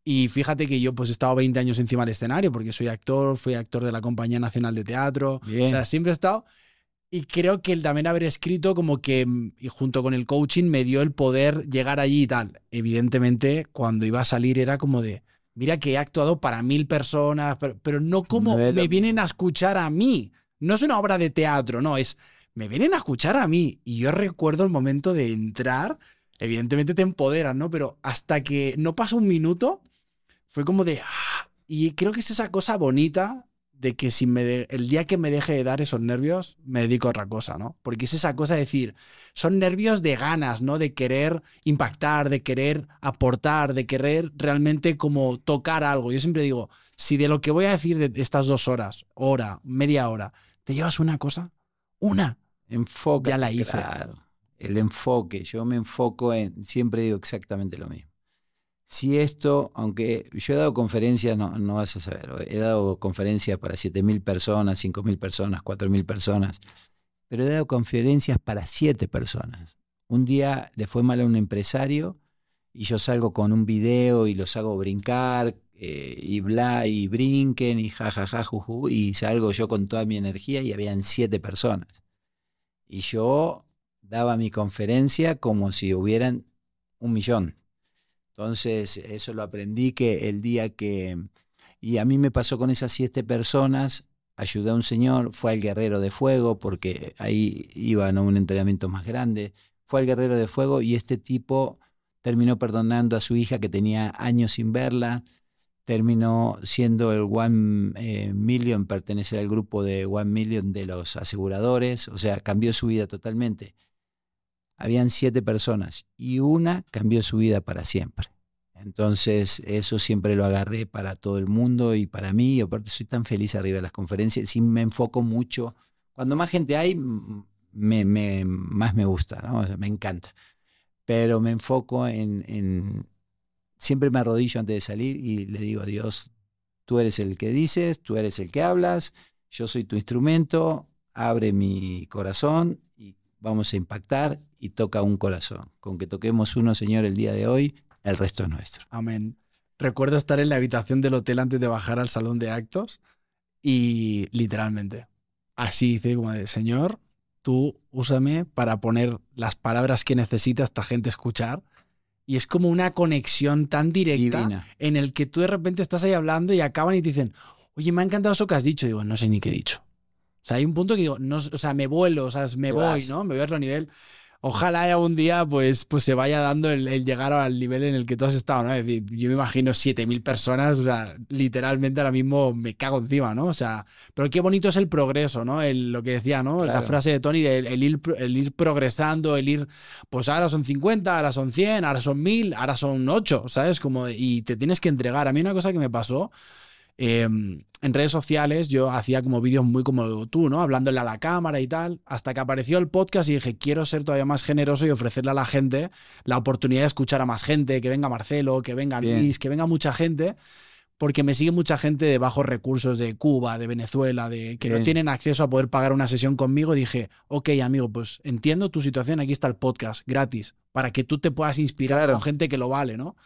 Y fíjate que yo pues he estado 20 años encima del escenario porque soy actor, fui actor de la Compañía Nacional de Teatro. Bien. O sea, siempre he estado. Y creo que el también haber escrito como que, y junto con el coaching, me dio el poder llegar allí y tal. Evidentemente, cuando iba a salir era como de, mira que he actuado para mil personas, pero, pero no como No me vienen a escuchar a mí. No es una obra de teatro, no, es, me vienen a escuchar a mí. Y yo recuerdo el momento de entrar, evidentemente te empoderan, ¿no? Pero hasta que no pasa un minuto, fue como de, "Ah", y creo que es esa cosa bonita de que si me el día que me deje de dar esos nervios, me dedico a otra cosa, ¿no? Porque es esa cosa de decir, son nervios de ganas, ¿no? De querer impactar, de querer aportar, de querer realmente como tocar algo. Yo siempre digo, si de lo que voy a decir de estas dos horas, hora, media hora, te llevas una cosa, una, Enfoca. Ya la hice. Claro. El enfoque. Yo me enfoco en. Siempre digo exactamente lo mismo. Si esto, aunque yo he dado conferencias, no, no vas a saber, he dado conferencias para 7.000 personas, 5.000 personas, 4.000 personas, pero he dado conferencias para 7 personas. Un día le fue mal a un empresario y yo salgo con un video y los hago brincar eh, y bla, y brinquen y jajaja, juju, y salgo yo con toda mi energía y habían 7 personas. Y yo daba mi conferencia como si hubieran un millón. Entonces, eso lo aprendí que el día que... Y a mí me pasó con esas siete personas, ayudé a un señor, fue al guerrero de fuego, porque ahí iban a un entrenamiento más grande, fue al guerrero de fuego y este tipo terminó perdonando a su hija que tenía años sin verla, terminó siendo el One eh, Million, pertenecer al grupo de One Million de los aseguradores, o sea, cambió su vida totalmente. Habían siete personas y una cambió su vida para siempre. Entonces, eso siempre lo agarré para todo el mundo y para mí. Y aparte, soy tan feliz arriba de las conferencias y me enfoco mucho. Cuando más gente hay, me, más me gusta, ¿no? Me encanta. Pero me enfoco en, en- Siempre me arrodillo antes de salir y le digo a Dios, tú eres el que dices, tú eres el que hablas, yo soy tu instrumento, abre mi corazón y vamos a impactar y toca un corazón. Con que toquemos uno, Señor, el día de hoy, el resto es nuestro. Amén. Recuerdo estar en la habitación del hotel antes de bajar al salón de actos y literalmente, así dice como de, Señor, tú úsame para poner las palabras que necesita esta gente escuchar. Y es como una conexión tan directa Divina. en el que tú de repente estás ahí hablando y acaban y te dicen, oye, me ha encantado eso que has dicho. digo, no sé ni qué he dicho. O sea, hay un punto que digo, no, o sea, me vuelo, o sea, me voy. ¿no? Me voy a otro nivel. Ojalá algún día pues, pues se vaya dando el, llegar al nivel en el que tú has estado, ¿no? Es decir, yo me imagino 7.000 personas, o sea, literalmente ahora mismo me cago encima, ¿no? O sea, pero qué bonito es el progreso, ¿no? El, lo que decía, ¿no? La frase de Tony, de el, ir, el ir progresando, el ir, pues ahora son 50, ahora son 100, ahora son 1000, ahora son 8, ¿sabes? Como, y te tienes que entregar. A mí una cosa que me pasó Em, en redes sociales yo hacía como vídeos muy como tú, ¿no? Hablándole a la cámara y tal, hasta que apareció el podcast y dije, quiero ser todavía más generoso y ofrecerle a la gente la oportunidad de escuchar a más gente, que venga Marcelo, que venga Luis, que venga mucha gente, porque me sigue mucha gente de bajos recursos de Cuba, de Venezuela, de que no tienen acceso a poder pagar una sesión conmigo. Dije, ok, amigo, pues entiendo tu situación, aquí está el podcast, gratis, para que tú te puedas inspirar con gente que lo vale, ¿no?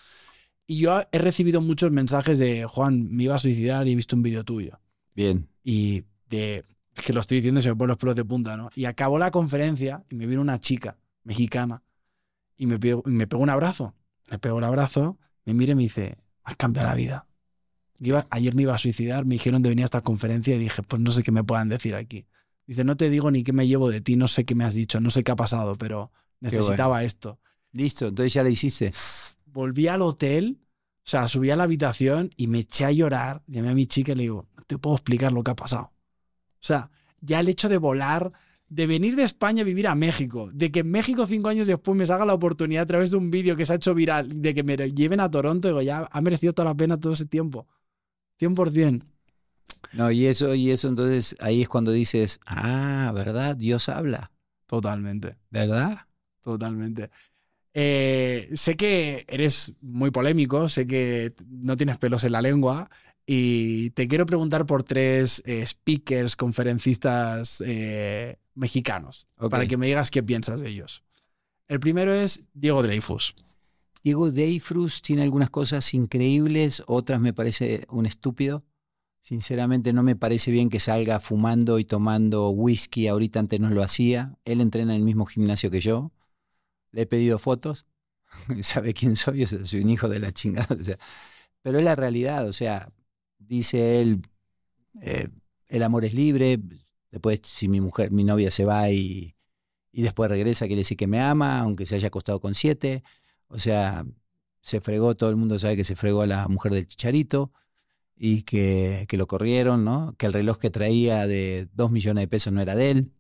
Y yo he recibido muchos mensajes de Juan, me iba a suicidar y he visto un vídeo tuyo. Bien. Y de que lo estoy diciendo se me ponen los pelos de punta, ¿no? Y acabó la conferencia y me vino una chica mexicana y me, pegó, me pegó un abrazo. Me pegó el abrazo, me mira y me dice, has cambiado la vida. Iba, ayer me iba a suicidar, me dijeron de venir a esta conferencia y dije, pues no sé qué me puedan decir aquí. Dice, no te digo ni qué me llevo de ti, no sé qué me has dicho, no sé qué ha pasado, pero necesitaba esto. Listo, entonces ya lo hiciste volví al hotel, o sea, subí a la habitación y me eché a llorar. Llamé a mi chica y le digo, no te puedo explicar lo que ha pasado. O sea, ya el hecho de volar, de venir de España a vivir a México, de que en México cinco años después me salga la oportunidad a través de un vídeo que se ha hecho viral, de que me lleven a Toronto, digo, ya ha merecido toda la pena todo ese tiempo. 100%. No, y eso, y eso entonces ahí es cuando dices, ah, ¿verdad? Dios habla. Totalmente. ¿Verdad? Totalmente. Eh, sé que eres muy polémico, sé que no tienes pelos en la lengua y te quiero preguntar por tres eh, speakers, conferencistas eh, mexicanos, para que me digas qué piensas de ellos. El primero es Diego Dreyfus. Diego Dreyfus tiene algunas cosas increíbles, otras me parece un estúpido. Sinceramente no me parece bien que salga fumando y tomando whisky, ahorita antes no lo hacía. Él entrena en el mismo gimnasio que yo le he pedido fotos, [laughs] sabe quién soy, soy un hijo de la chingada. pero es la realidad, o sea, dice él, eh, el amor es libre, después si mi mujer, mi novia se va y, y después regresa, quiere decir que me ama, aunque se haya acostado con siete, o sea, se fregó, todo el mundo sabe que se fregó a la mujer del chicharito y que, que lo corrieron, ¿no? Que el reloj que traía de dos millones de pesos no era de él.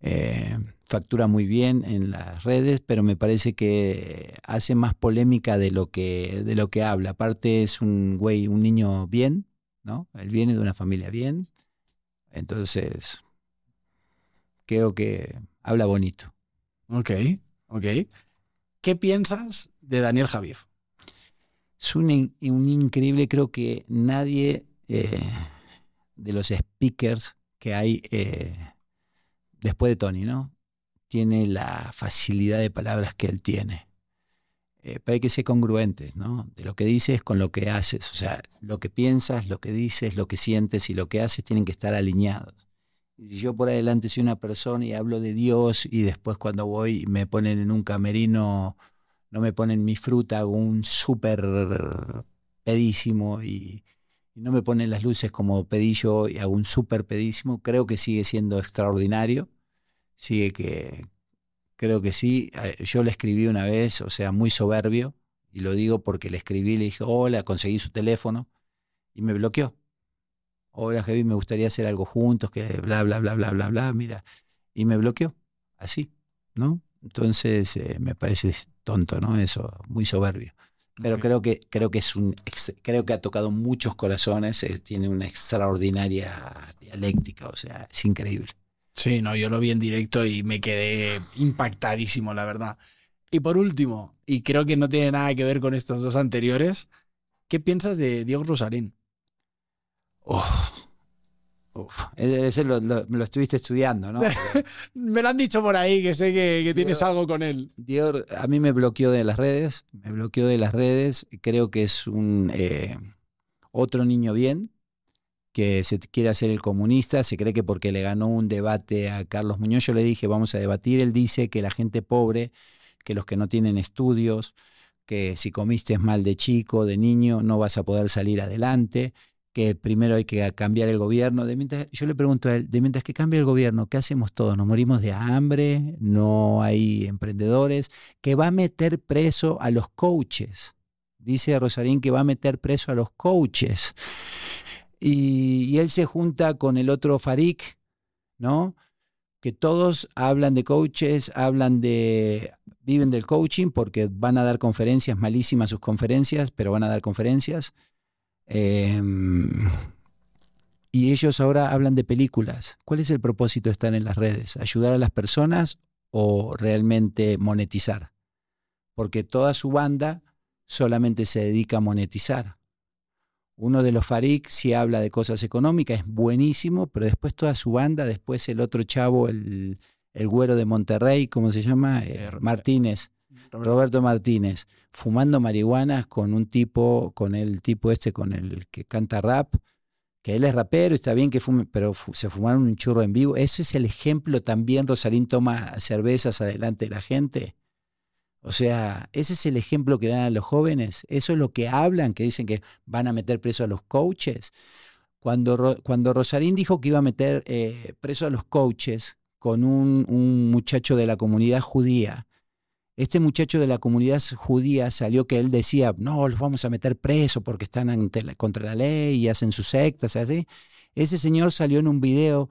Eh, factura muy bien en las redes, pero me parece que hace más polémica de lo que, de lo que habla. Aparte es un güey, un niño bien, ¿no? Él viene de una familia bien. Entonces, creo que habla bonito. Ok, ok. ¿Qué piensas de Daniel Javier? Es un, increíble, creo que nadie eh, de los speakers que hay eh, después de Tony, ¿no? Tiene la facilidad de palabras que él tiene. Eh, pero hay que ser congruentes, ¿no? De lo que dices con lo que haces. O sea, lo que piensas, lo que dices, lo que sientes y lo que haces tienen que estar alineados. Y si yo por adelante soy una persona y hablo de Dios y después cuando voy me ponen en un camerino, no me ponen mi fruta, hago un súper pedísimo y, y no me ponen las luces como pedillo y hago un súper pedísimo, creo que sigue siendo extraordinario sigue que creo que sí. Eh, yo le escribí una vez, o sea, muy soberbio, y lo digo porque le escribí, le dije, hola, conseguí su teléfono, y me bloqueó. Hola, Javi, me gustaría hacer algo juntos, que bla, bla, bla, bla, bla, bla, mira. Y me bloqueó, así, ¿no? Entonces eh, me parece tonto, ¿no? Eso, muy soberbio. Pero creo que creo que es un creo que ha tocado muchos corazones, eh, tiene una extraordinaria dialéctica, o sea, es increíble. Sí, no, yo lo vi en directo y me quedé impactadísimo, la verdad. Y por último, y creo que no tiene nada que ver con estos dos anteriores, ¿qué piensas de Diego Rosarín? Ese lo, lo, estuviste estudiando, ¿no? [laughs] me lo han dicho por ahí, que sé que, tienes algo con él. Diego, a mí me bloqueó de las redes, me bloqueó de las redes, creo que es un eh, otro niño bien, que se quiere hacer el comunista, se cree que porque le ganó un debate a Carlos Muñoz, yo le dije, vamos a debatir, él dice que la gente pobre, que los que no tienen estudios, que si comiste mal de chico, de niño, no vas a poder salir adelante, que primero hay que cambiar el gobierno. De mientras, yo le pregunto a él, de mientras que cambia el gobierno, ¿qué hacemos todos? ¿Nos morimos de hambre? ¿No hay emprendedores? Que va a meter preso a los coaches. Dice Rosarín que va a meter preso a los coaches. Y, y él se junta con el otro Farik, ¿no? Que todos hablan de coaches, hablan de viven del coaching porque van a dar conferencias, malísimas sus conferencias, pero van a dar conferencias. Em, y ellos ahora hablan de películas. ¿Cuál es el propósito de estar en las redes? ¿Ayudar a las personas o realmente monetizar? Porque toda su banda solamente se dedica a monetizar. Uno de los Farik si habla de cosas económicas, es buenísimo, pero después toda su banda, después el otro chavo, el, el güero de Monterrey, ¿cómo se llama? Eh, Martínez. Roberto Martínez, fumando marihuanas con un tipo, con el tipo este, con el que canta rap, que él es rapero, está bien que fume, pero se fumaron un churro en vivo. Ese es el ejemplo también, Rosarín toma cervezas adelante de la gente. O sea, ese es el ejemplo que dan a los jóvenes. Eso es lo que hablan, que dicen que van a meter preso a los coaches. Cuando, cuando Rosarín dijo que iba a meter eh, preso a los coaches con un, un muchacho de la comunidad judía, este muchacho de la comunidad judía salió que él decía, no, los vamos a meter preso porque están contra la ley y hacen sus sectas, así. Ese señor salió en un video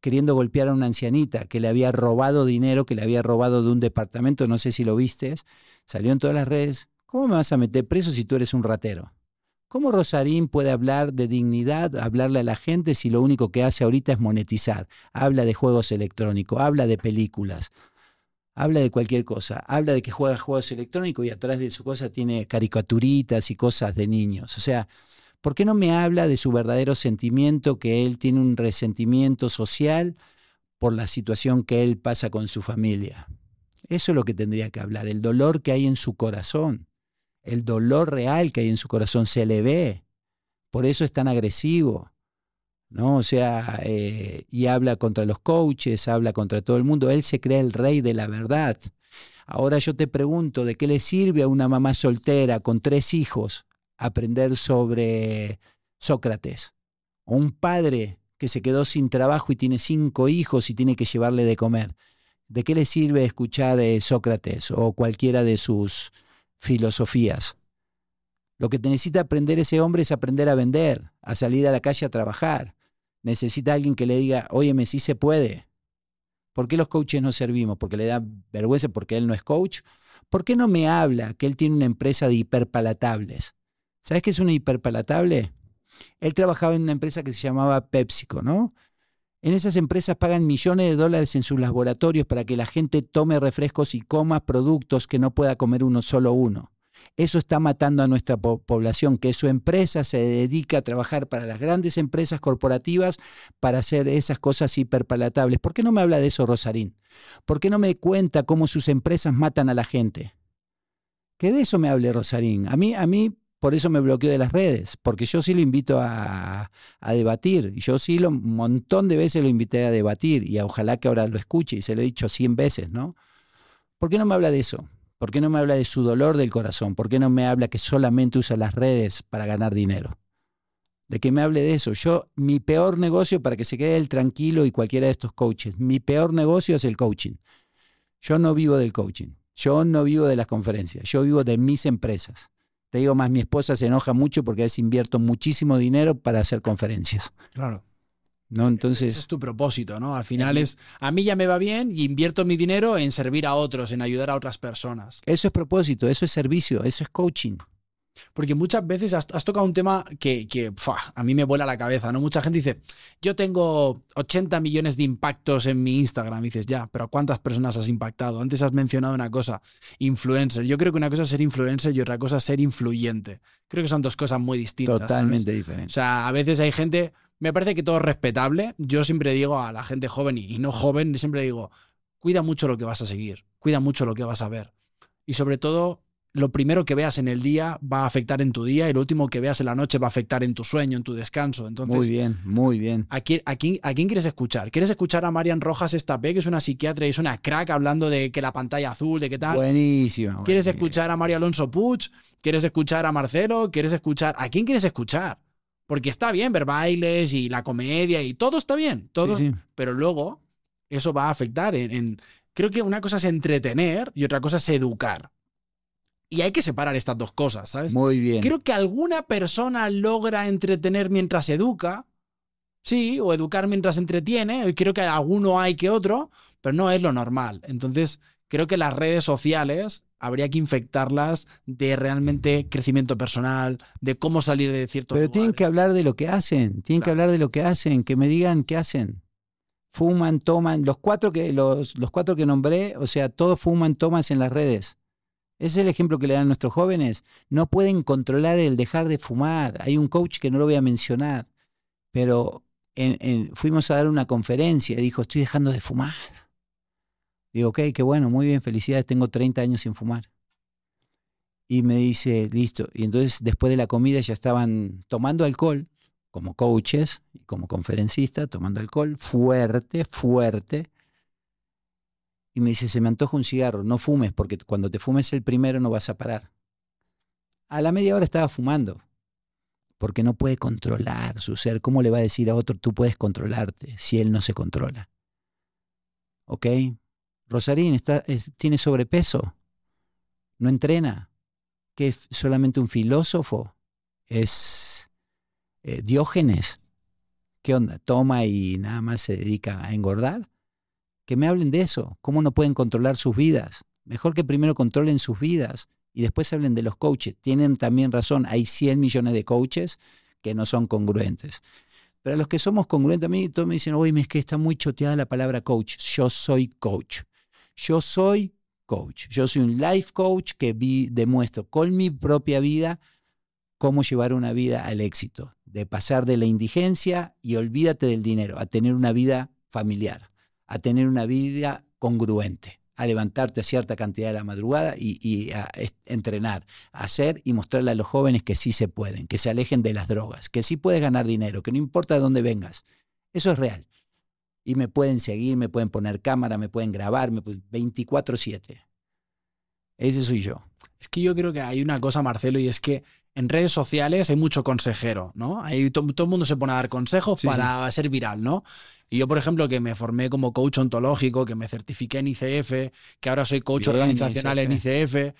queriendo golpear a una ancianita que le había robado dinero, que le había robado de un departamento, no sé si lo viste, salió en todas las redes. ¿Cómo me vas a meter preso si tú eres un ratero? ¿Cómo Rosarín puede hablar de dignidad, hablarle a la gente si lo único que hace ahorita es monetizar? Habla de juegos electrónicos, habla de películas, habla de cualquier cosa, habla de que juega juegos electrónicos y atrás de su cosa tiene caricaturitas y cosas de niños. O sea, ¿por qué no me habla de su verdadero sentimiento, que él tiene un resentimiento social por la situación que él pasa con su familia? Eso es lo que tendría que hablar, el dolor que hay en su corazón, el dolor real que hay en su corazón, se le ve, por eso es tan agresivo. ¿no? O sea, eh, y habla contra los coaches, habla contra todo el mundo. Él se cree el rey de la verdad. Ahora yo te pregunto, ¿de qué le sirve a una mamá soltera con tres hijos aprender sobre Sócrates? O un padre que se quedó sin trabajo y tiene cinco hijos y tiene que llevarle de comer. ¿De qué le sirve escuchar eh, Sócrates o cualquiera de sus filosofías? Lo que necesita aprender ese hombre es aprender a vender, a salir a la calle a trabajar, necesita alguien que le diga, óyeme, sí se puede. ¿Por qué los coaches no servimos? ¿Porque le da vergüenza porque él no es coach? ¿Por qué no me habla que él tiene una empresa de hiperpalatables? ¿Sabes qué es una hiperpalatable? Él trabajaba en una empresa que se llamaba PepsiCo, ¿no? En esas empresas pagan millones de dólares en sus laboratorios para que la gente tome refrescos y coma productos que no pueda comer uno solo uno. Eso está matando a nuestra población, que su empresa se dedica a trabajar para las grandes empresas corporativas para hacer esas cosas hiperpalatables. ¿Por qué no me habla de eso, Rosarín? ¿Por qué no me cuenta cómo sus empresas matan a la gente? Que de eso me hable Rosarín. A mí, a mí por eso me bloqueo de las redes, porque yo sí lo invito a, a debatir. Y yo sí lo, un montón de veces lo invité a debatir y ojalá que ahora lo escuche y se lo he dicho cien veces, ¿no? ¿Por qué no me habla de eso? ¿Por qué no me habla de su dolor del corazón? ¿Por qué no me habla que solamente usa las redes para ganar dinero? De que me hable de eso. Yo, mi peor negocio, para que se quede él tranquilo y cualquiera de estos coaches, mi peor negocio es el coaching. Yo no vivo del coaching. Yo no vivo de las conferencias. Yo vivo de mis empresas. Te digo más, mi esposa se enoja mucho porque a veces invierto muchísimo dinero para hacer conferencias. Claro. ¿no? Entonces, Ese es tu propósito, ¿no? Al final es, a mí ya me va bien y invierto mi dinero en servir a otros, en ayudar a otras personas. Eso es propósito, eso es servicio, eso es coaching. Porque muchas veces has, has tocado un tema que, que a mí me vuela la cabeza, ¿no? Mucha gente dice, yo tengo 80 millones de impactos en mi Instagram. Y dices, ya, pero ¿cuántas personas has impactado? Antes has mencionado una cosa, influencer. Yo creo que una cosa es ser influencer y otra cosa es ser influyente. Creo que son dos cosas muy distintas. Totalmente ¿sabes? diferentes. O sea, a veces hay gente, me parece que todo es respetable. Yo siempre digo a la gente joven y, y no joven, siempre digo, cuida mucho lo que vas a seguir, cuida mucho lo que vas a ver. Y sobre todo, lo primero que veas en el día va a afectar en tu día y lo último que veas en la noche va a afectar en tu sueño, en tu descanso. Entonces, muy bien, muy bien. ¿a quién, a, quién, ¿a quién quieres escuchar? ¿Quieres escuchar a Marian Rojas Estapé, que es una psiquiatra y es una crack hablando de que la pantalla azul, de qué tal? Buenísima. ¿Quieres escuchar a Mario Alonso Puig? ¿Quieres escuchar a Marcelo? ¿Quieres escuchar? ¿A quién quieres escuchar? Porque está bien ver bailes y la comedia y todo está bien, todo, Sí, sí. pero luego eso va a afectar en, en- Creo que una cosa es entretener y otra cosa es educar. Y hay que separar estas dos cosas, ¿sabes? Muy bien. Creo que alguna persona logra entretener mientras educa. Sí, o educar mientras entretiene. y Creo que alguno hay que otro, pero no es lo normal. Entonces, creo que las redes sociales habría que infectarlas de realmente crecimiento personal, de cómo salir de ciertos Pero tienen que hablar de lo que hacen, tienen que hablar de lo que hacen, que me digan qué hacen. Fuman, toman, los cuatro que, los, los cuatro que nombré, o sea, todos fuman, tomas en las redes. Ese es el ejemplo que le dan nuestros jóvenes. No pueden controlar el dejar de fumar. Hay un coach que no lo voy a mencionar, pero en- en- fuimos a dar una conferencia y dijo, estoy dejando de fumar. Digo, ok, qué bueno, muy bien, felicidades, tengo 30 años sin fumar. Y me dice, listo. Y entonces después de la comida ya estaban tomando alcohol, como coaches y como conferencistas, tomando alcohol fuerte, fuerte. Y me dice, se me antoja un cigarro, no fumes, porque cuando te fumes el primero no vas a parar. A la media hora estaba fumando, porque no puede controlar su ser. ¿Cómo le va a decir a otro, tú puedes controlarte, si él no se controla? ¿Ok? Rosarín está, es- tiene sobrepeso, no entrena, que es solamente un filósofo, es eh, Diógenes. ¿Qué onda? ¿Toma y nada más se dedica a engordar? Que me hablen de eso, cómo no pueden controlar sus vidas. Mejor que primero controlen sus vidas y después hablen de los coaches. Tienen también razón, hay 100 millones de coaches que no son congruentes. Pero los que somos congruentes, a mí todos me dicen, oye, es que está muy choteada la palabra coach. Yo soy coach. Yo soy coach. Yo soy un life coach que demuestro con mi propia vida cómo llevar una vida al éxito, de pasar de la indigencia y olvídate del dinero, a tener una vida familiar, a tener una vida congruente, a levantarte a cierta cantidad de la madrugada y, y a entrenar, a hacer y mostrarle a los jóvenes que sí se pueden, que se alejen de las drogas, que sí puedes ganar dinero, que no importa de dónde vengas. Eso es real. Y me pueden seguir, me pueden poner cámara, me pueden grabar, me pueden- 24/7. Ese soy yo. Es que yo creo que hay una cosa, Marcelo, y es que en redes sociales hay mucho consejero, ¿no? Ahí to- todo el mundo se pone a dar consejos Sí, para ser viral, ¿no? Y yo, por ejemplo, que me formé como coach ontológico, que me certifiqué en ICF, que ahora soy coach Bien, organizacional en ICF,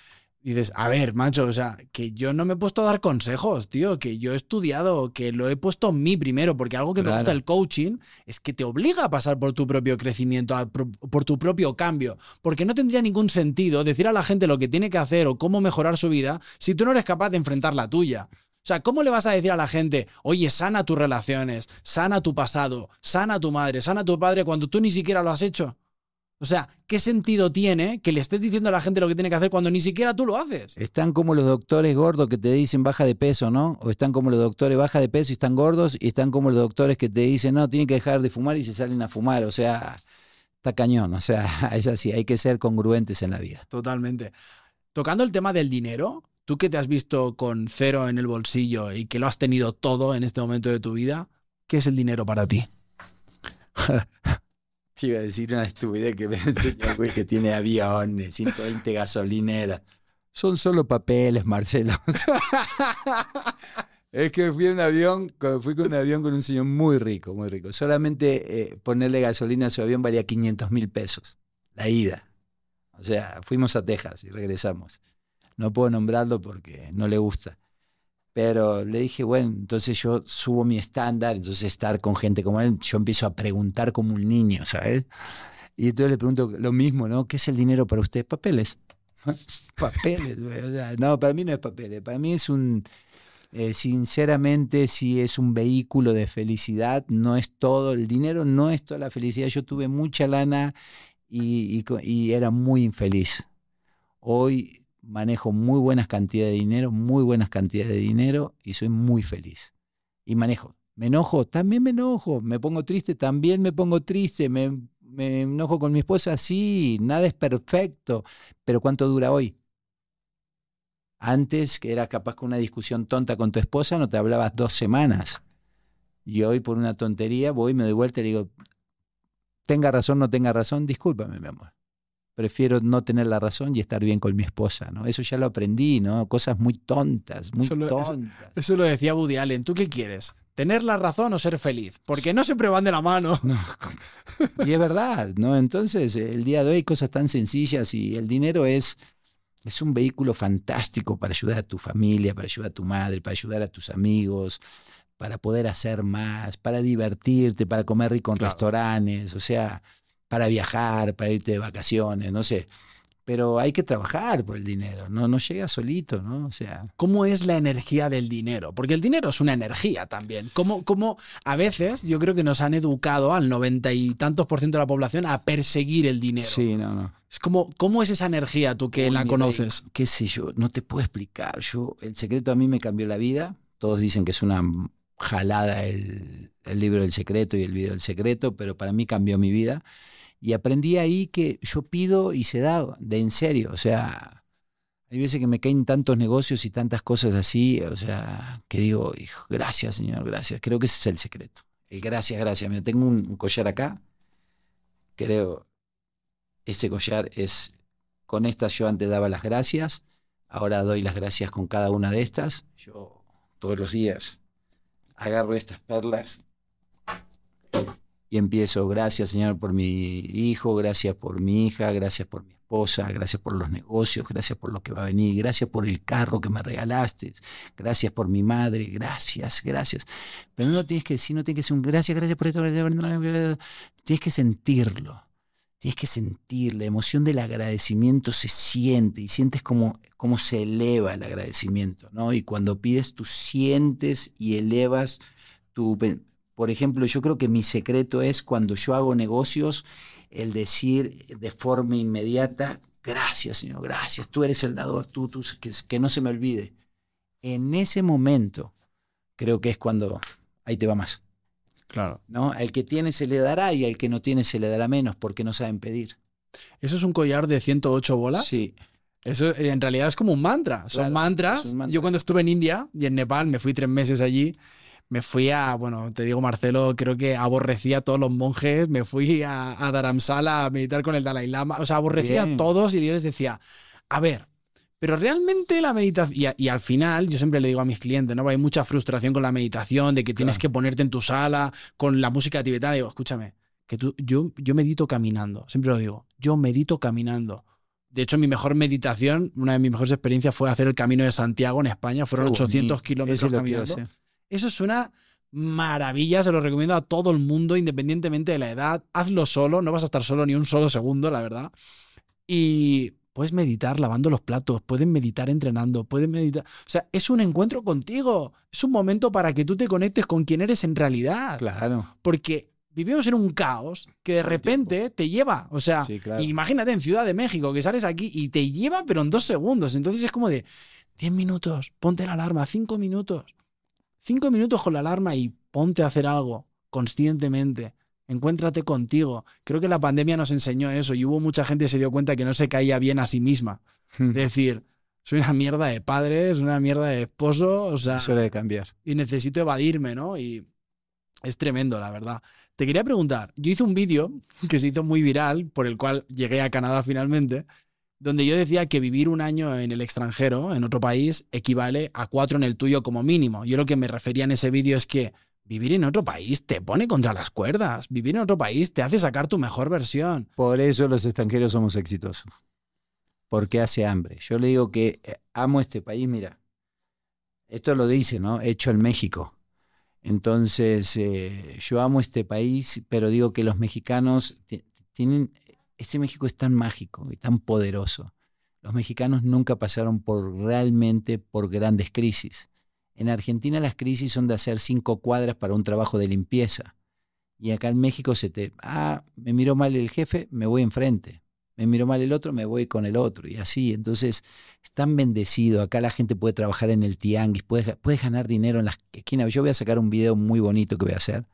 dices, a ver, macho, o sea, que yo no me he puesto a dar consejos, tío, que yo he estudiado, que lo he puesto en mí primero, porque algo que me gusta del coaching es que te obliga a pasar por tu propio crecimiento, a por tu propio cambio, porque no tendría ningún sentido decir a la gente lo que tiene que hacer o cómo mejorar su vida si tú no eres capaz de enfrentar la tuya. O sea, ¿cómo le vas a decir a la gente, oye, sana tus relaciones, sana tu pasado, sana tu madre, sana tu padre cuando tú ni siquiera lo has hecho? O sea, ¿qué sentido tiene que le estés diciendo a la gente lo que tiene que hacer cuando ni siquiera tú lo haces? Están como los doctores gordos que te dicen baja de peso, ¿no? O están como los doctores baja de peso y están gordos, y están como los doctores que te dicen, no, tienen que dejar de fumar y se salen a fumar. O sea, está cañón. O sea, [laughs] es así, hay que ser congruentes en la vida. Totalmente. Tocando el tema del dinero, tú que te has visto con cero en el bolsillo y que lo has tenido todo en este momento de tu vida, ¿qué es el dinero para ti? [laughs] Te iba a decir una estupidez que un [laughs] güey que tiene aviones, 120 gasolineras. Son solo papeles, Marcelo. [laughs] es que fui en avión, fui con un avión con un señor muy rico, muy rico. Solamente eh, ponerle gasolina a su avión valía 500 mil pesos. La ida. O sea, fuimos a Texas y regresamos. No puedo nombrarlo porque no le gusta. Pero le dije, bueno, entonces yo subo mi estándar, entonces estar con gente como él, yo empiezo a preguntar como un niño, ¿sabes? Y entonces le pregunto lo mismo, ¿no? ¿Qué es el dinero para usted? Papeles. [laughs] papeles, güey. O sea, no, para mí no es papeles. Para mí es un, eh, sinceramente, si es un vehículo de felicidad, no es todo. El dinero no es toda la felicidad. Yo tuve mucha lana y, y era muy infeliz. Hoy manejo muy buenas cantidades de dinero, muy buenas cantidades de dinero y soy muy feliz. Y manejo. Me enojo, también me enojo. Me pongo triste, también me pongo triste. Me, me enojo con mi esposa, sí. Nada es perfecto. Pero ¿cuánto dura hoy? Antes, que era capaz con una discusión tonta con tu esposa, no te hablabas dos semanas. Y hoy, por una tontería, voy, me doy vuelta y le digo, tenga razón, no tenga razón, discúlpame, mi amor. Prefiero no tener la razón y estar bien con mi esposa, ¿no? Eso ya lo aprendí, ¿no? Cosas muy tontas, muy Eso lo- tontas. Eso lo decía Woody Allen. ¿Tú qué quieres? ¿Tener la razón o ser feliz? Porque no siempre van de la mano. No, [laughs] y es verdad, ¿no? Entonces, el día de hoy cosas tan sencillas y el dinero es, es un vehículo fantástico para ayudar a tu familia, para ayudar a tu madre, para ayudar a tus amigos, para poder hacer más, para divertirte, para comer rico en Claro. restaurantes, o sea, para viajar, para irte de vacaciones, no sé. Pero hay que trabajar por el dinero, no, no llega solito, ¿no? O sea, ¿Cómo es la energía del dinero? Porque el dinero es una energía también. ¿Cómo, cómo a veces yo creo que nos han educado al noventa y tantos por ciento de la población a perseguir el dinero? sí, no, no. Es como, ¿cómo es esa energía tú que Uy, la conoces? Qué sé yo, no te puedo explicar. Yo, el secreto a mí me cambió la vida. Todos dicen que es una jalada el, el libro del secreto y el video del secreto, pero para mí cambió mi vida. Y aprendí ahí que yo pido y se da, de en serio. O sea, hay veces que me caen tantos negocios y tantas cosas así, o sea, que digo, hijo, gracias, Señor, gracias. Creo que ese es el secreto. El gracias, gracias. Mira, tengo un, un collar acá. Creo, ese collar es, con estas yo antes daba las gracias, ahora doy las gracias con cada una de estas. Yo todos los días agarro estas perlas y empiezo, gracias Señor por mi hijo, gracias por mi hija, gracias por mi esposa, gracias por los negocios, gracias por lo que va a venir, gracias por el carro que me regalaste, gracias por mi madre, gracias, gracias. Pero no tienes que decir, no tienes que ser un gracias, gracias por esto, gracias por tienes que sentirlo. Tienes que sentir, la emoción del agradecimiento se siente y sientes como, como se eleva el agradecimiento, ¿no? Y cuando pides, tú sientes y elevas tu... Por ejemplo, yo creo que mi secreto es cuando yo hago negocios, el decir de forma inmediata, gracias Señor, gracias, tú eres el dador, tú, tú, que, que no se me olvide. En ese momento, creo que es cuando ahí te va más. Claro. ¿no? Al que tiene se le dará y al que no tiene se le dará menos porque no saben pedir. ¿Eso es un collar de 108 bolas? Sí. Eso eh, en realidad es como un mantra. Son Claro, mantras. es un mantra. Yo cuando estuve en India y en Nepal, me fui tres meses allí. Me fui a, bueno, te digo, Marcelo, creo que aborrecía a todos los monjes. Me fui a, a Dharamsala a meditar con el Dalai Lama. O sea, aborrecía Bien. a todos y yo les decía, a ver, pero realmente la meditación. Y, al final, yo siempre le digo a mis clientes, ¿no? Hay mucha frustración con la meditación, de que tienes Claro. que ponerte en tu sala con la música tibetana. Digo, escúchame, que tú, yo, yo medito caminando. Siempre lo digo, yo medito caminando. De hecho, mi mejor meditación, una de mis mejores experiencias fue hacer el Camino de Santiago en España. Fueron Qué 800 bonito. kilómetros caminando. Eso es una maravilla, se lo recomiendo a todo el mundo, independientemente de la edad. Hazlo solo, no vas a estar solo ni un solo segundo, la verdad. Y puedes meditar lavando los platos, puedes meditar entrenando, puedes meditar. O sea, es un encuentro contigo. Es un momento para que tú te conectes con quien eres en realidad. Claro. Porque vivimos en un caos que de repente te lleva. O sea, Sí, claro. imagínate en Ciudad de México que sales aquí y te lleva, pero en dos segundos. Entonces es como de 10 minutos, ponte la alarma, 5 minutos. 5 minutos con la alarma y ponte a hacer algo conscientemente. Encuéntrate contigo. Creo que la pandemia nos enseñó eso y hubo mucha gente que se dio cuenta que no se caía bien a sí misma. Es decir, soy una mierda de padre, soy una mierda de esposo, o sea, Es hora de cambiar. y necesito evadirme, ¿no? Y es tremendo, la verdad. Te quería preguntar, yo hice un vídeo que se hizo muy viral, por el cual llegué a Canadá finalmente, donde yo decía que vivir un año en el extranjero, en otro país, equivale a cuatro en el tuyo como mínimo. Yo lo que me refería en ese vídeo es que vivir en otro país te pone contra las cuerdas, vivir en otro país te hace sacar tu mejor versión. Por eso los extranjeros somos exitosos. Porque hace hambre. Yo le digo que eh, amo este país, mira. Esto lo dice, ¿no? Hecho en México. Entonces, eh, yo amo este país, pero digo que los mexicanos ti- tienen... Este México es tan mágico y tan poderoso. Los mexicanos nunca pasaron por realmente por grandes crisis. En Argentina las crisis son de hacer cinco cuadras para un trabajo de limpieza. Y acá en México se te, ah, me miró mal el jefe, me voy enfrente. Me miró mal el otro, me voy con el otro. Y así, entonces, es tan bendecido. Acá la gente puede trabajar en el tianguis, puede, puede ganar dinero en las esquinas. Yo voy a sacar un video muy bonito que voy a hacer,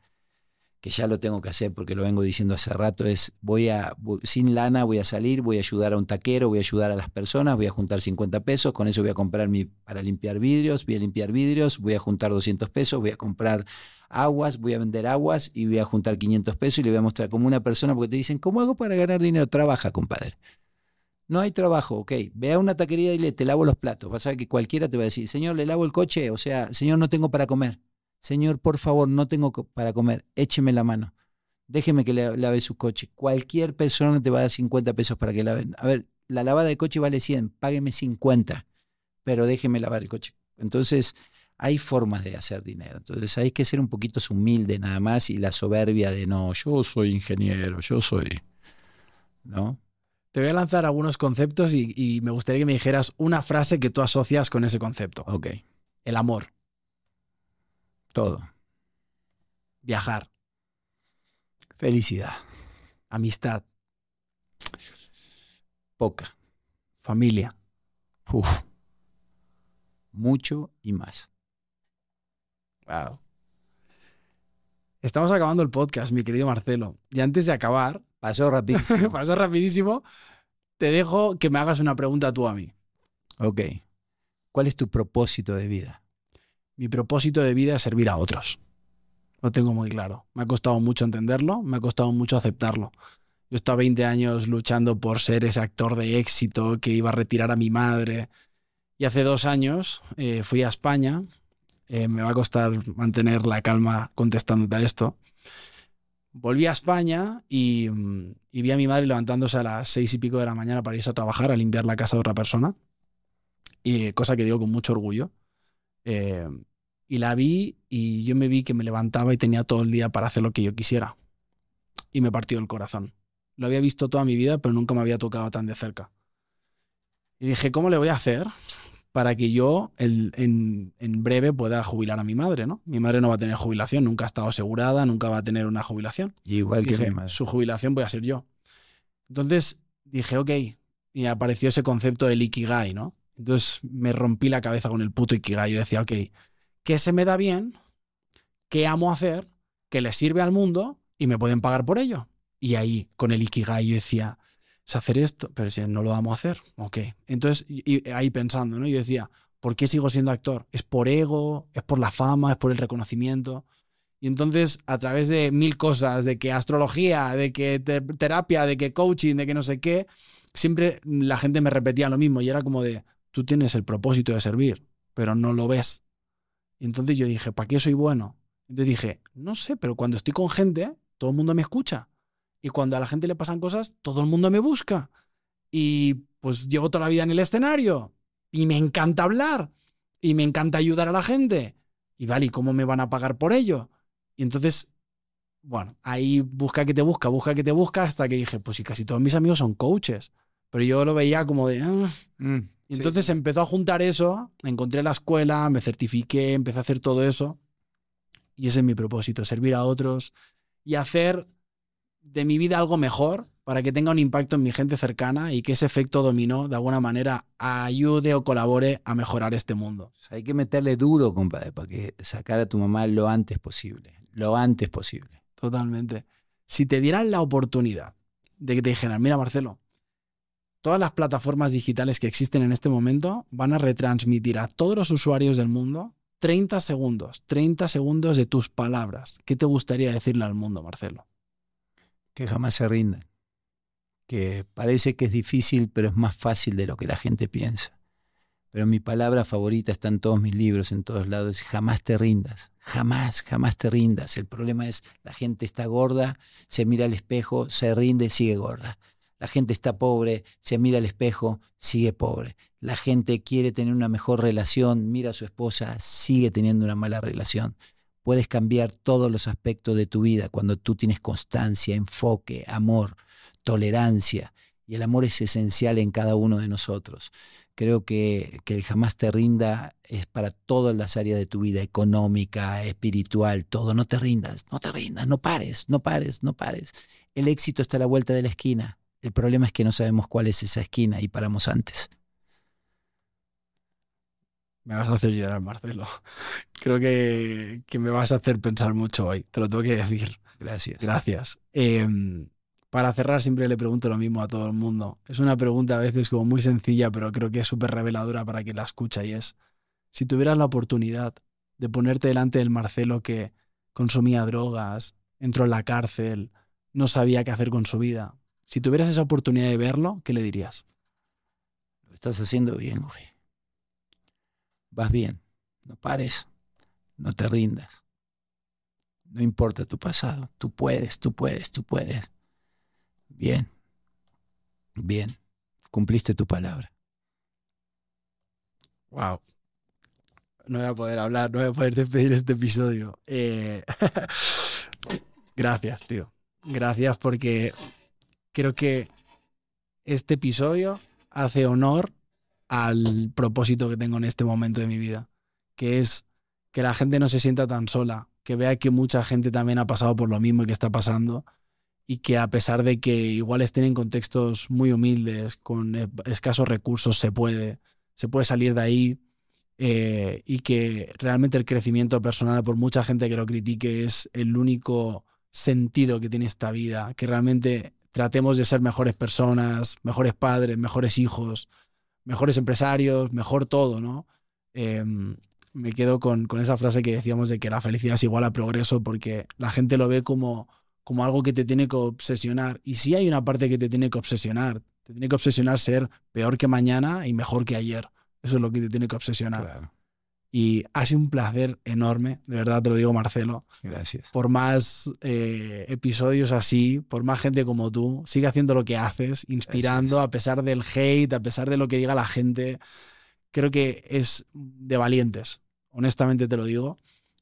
que ya lo tengo que hacer porque lo vengo diciendo hace rato, es voy a, sin lana voy a salir, voy a ayudar a un taquero, voy a ayudar a las personas, voy a juntar 50 pesos, con eso voy a comprar mi, para limpiar vidrios, voy a limpiar vidrios, voy a juntar 200 pesos, voy a comprar aguas, voy a vender aguas y voy a juntar 500 pesos y le voy a mostrar como una persona, porque te dicen, ¿cómo hago para ganar dinero? Trabaja, compadre. No hay trabajo, ok. Ve a una taquería y le te lavo los platos. Vas a ver que cualquiera te va a decir, señor, le lavo el coche. O sea, señor, no tengo para comer. Señor, por favor, no tengo para comer. Écheme la mano. Déjeme que le lave su coche. Cualquier persona te va a dar 50 pesos para que lave. A ver, la lavada de coche vale 100, págueme 50, pero déjeme lavar el coche. Entonces, hay formas de hacer dinero. Entonces, hay que ser un poquito humilde nada más y la soberbia de no, yo soy ingeniero, yo soy. ¿No? Te voy a lanzar algunos conceptos y, y, me gustaría que me dijeras una frase que tú asocias con ese concepto. Ok. El amor. Todo. Viajar. Felicidad. Amistad. Poca. Familia. Uf. Mucho y más. Wow. Estamos acabando el podcast, mi querido Marcelo. Y antes de acabar. [laughs] Pasó rapidísimo. pasó rapidísimo. Te dejo que me hagas una pregunta tú a mí. Ok. ¿Cuál es tu propósito de vida? Mi propósito de vida es servir a otros. Lo tengo muy claro. Me ha costado mucho entenderlo, me ha costado mucho aceptarlo. Yo estaba 20 años luchando por ser ese actor de éxito que iba a retirar a mi madre. Y hace dos años eh, fui a España. Eh, me va a costar mantener la calma contestándote a esto. Volví a España y, y, vi a mi madre levantándose a las seis y pico de la mañana para irse a trabajar, a limpiar la casa de otra persona. Y cosa que digo con mucho orgullo. Eh, y la vi y yo me vi que me levantaba y tenía todo el día para hacer lo que yo quisiera. Y me partió el corazón. Lo había visto toda mi vida, pero nunca me había tocado tan de cerca. Y dije, ¿cómo le voy a hacer para que yo el, en, en, breve pueda jubilar a mi madre? ¿no? Mi madre no va a tener jubilación, nunca ha estado asegurada, nunca va a tener una jubilación. Igual que dije, mi madre. Su jubilación voy a ser yo. Entonces dije, ok, y apareció ese concepto del Ikigai, ¿no? Entonces me rompí la cabeza con el puto Ikigai. Yo decía, ok, ¿qué se me da bien? ¿Qué amo hacer? ¿Qué le sirve al mundo? Y me pueden pagar por ello. Y ahí, con el Ikigai, yo decía, es hacer esto, pero si no lo vamos a hacer, ok. Entonces, ahí pensando, ¿no? Yo decía, ¿por qué sigo siendo actor? ¿Es por ego? ¿Es por la fama? ¿Es por el reconocimiento? Y entonces, a través de mil cosas, de que astrología, de que te terapia, de que coaching, de que no sé qué, siempre la gente me repetía lo mismo y era como de, tú tienes el propósito de servir, pero no lo ves. Entonces yo dije, ¿para qué soy bueno? Entonces dije, no sé, pero cuando estoy con gente, todo el mundo me escucha. Y cuando a la gente le pasan cosas, todo el mundo me busca. Y pues llevo toda la vida en el escenario. Y me encanta hablar. Y me encanta ayudar a la gente. Y vale, ¿y cómo me van a pagar por ello? Y entonces, bueno, ahí busca que te busca, busca que te busca, hasta que dije, pues si casi todos mis amigos son coaches. Pero yo lo veía como de... Ah. Mm, Y entonces empezó a juntar eso, encontré la escuela, me certifiqué, empecé a hacer todo eso. Y ese es mi propósito, servir a otros y hacer de mi vida algo mejor para que tenga un impacto en mi gente cercana y que ese efecto dominó de alguna manera ayude o colabore a mejorar este mundo. O sea, hay que meterle duro, compadre, para que sacar a tu mamá lo antes posible. Lo antes posible. Totalmente. Si te dieran la oportunidad de que te dijeran, mira Marcelo, todas las plataformas digitales que existen en este momento van a retransmitir a todos los usuarios del mundo 30 segundos, 30 segundos de tus palabras. ¿Qué te gustaría decirle al mundo, Marcelo? Que jamás se rindan. Que parece que es difícil, pero es más fácil de lo que la gente piensa. Pero mi palabra favorita está en todos mis libros, en todos lados. Jamás te rindas. Jamás, jamás te rindas. El problema es la gente está gorda, se mira al espejo, se rinde, sigue gorda. La gente está pobre, se mira al espejo, sigue pobre. La gente quiere tener una mejor relación, mira a su esposa, sigue teniendo una mala relación. Puedes cambiar todos los aspectos de tu vida cuando tú tienes constancia, enfoque, amor, tolerancia. Y el amor es esencial en cada uno de nosotros. Creo que, que el jamás te rinda es para todas las áreas de tu vida, económica, espiritual, todo. No te rindas, no te rindas, no pares, no pares, no pares. El éxito está a la vuelta de la esquina. El problema es que no sabemos cuál es esa esquina y paramos antes. Me vas a hacer llorar, Marcelo. [laughs] Creo que, que me vas a hacer pensar mucho hoy. Te lo tengo que decir. Gracias. Gracias. Eh, para cerrar, siempre le pregunto lo mismo a todo el mundo. Es una pregunta a veces como muy sencilla, pero creo que es súper reveladora para quien la escucha y es, si tuvieras la oportunidad de ponerte delante del Marcelo que consumía drogas, entró en la cárcel, no sabía qué hacer con su vida, si tuvieras esa oportunidad de verlo, ¿qué le dirías? estás haciendo bien, güey. Vas bien. No pares. No te rindas. No importa tu pasado. Tú puedes, tú puedes, tú puedes. Bien. Bien. Cumpliste tu palabra. Wow. No voy a poder hablar, no voy a poder despedir este episodio. Eh, [laughs] gracias, tío. Gracias porque creo que este episodio hace honor al propósito que tengo en este momento de mi vida, que es que la gente no se sienta tan sola, que vea que mucha gente también ha pasado por lo mismo y que está pasando, y que a pesar de que igual estén en contextos muy humildes, con escasos recursos, se puede, se puede salir de ahí, eh, y que realmente el crecimiento personal, por mucha gente que lo critique, es el único sentido que tiene esta vida, que realmente tratemos de ser mejores personas, mejores padres, mejores hijos, mejores empresarios, mejor todo, ¿no? Em, me quedo con, con, esa frase que decíamos de que la felicidad es igual a progreso porque la gente lo ve como, como algo que te tiene que obsesionar. Y sí hay una parte que te tiene que obsesionar. Te tiene que obsesionar ser peor que mañana y mejor que ayer. Eso es lo que te tiene que obsesionar. Claro. Y ha sido un placer enorme, de verdad te lo digo, Marcelo. Gracias. Por más eh, episodios así, por más gente como tú, sigue haciendo lo que haces, inspirando a pesar del hate, a pesar de lo que diga la gente. Creo que es de valientes, honestamente te lo digo.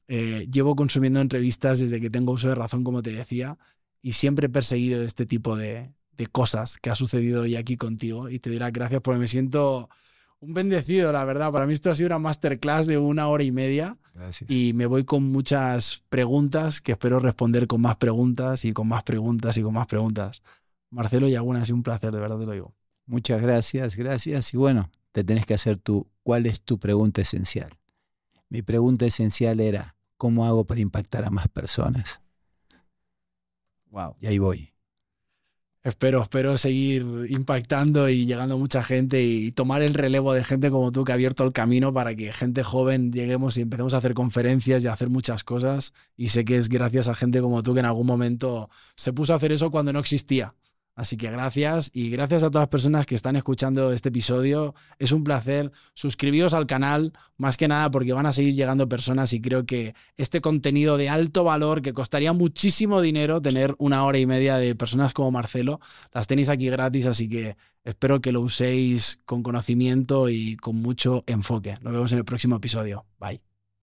Eh, llevo consumiendo entrevistas desde que tengo uso de razón, como te decía, y siempre he perseguido este tipo de, de cosas que ha sucedido hoy aquí contigo. Y te diré gracias porque me siento un bendecido, la verdad. Para mí esto ha sido una masterclass de una hora y media. Gracias. Y me voy con muchas preguntas que espero responder con más preguntas y con más preguntas y con más preguntas. Marcelo y Aguna, ha sido un placer, de verdad te lo digo. Muchas gracias, gracias. Y bueno, te tenés que hacer tú, ¿cuál es tu pregunta esencial? Mi pregunta esencial era, ¿cómo hago para impactar a más personas? Wow. Y ahí voy espero, espero seguir impactando y llegando mucha gente y tomar el relevo de gente como tú que ha abierto el camino para que gente joven lleguemos y empecemos a hacer conferencias y a hacer muchas cosas. Y sé que es gracias a gente como tú que en algún momento se puso a hacer eso cuando no existía. Así que gracias y gracias a todas las personas que están escuchando este episodio. Es un placer. Suscribíos al canal, más que nada porque van a seguir llegando personas y creo que este contenido de alto valor que costaría muchísimo dinero tener una hora y media de personas como Marcelo, las tenéis aquí gratis, así que espero que lo uséis con conocimiento y con mucho enfoque. Nos vemos en el próximo episodio. Bye.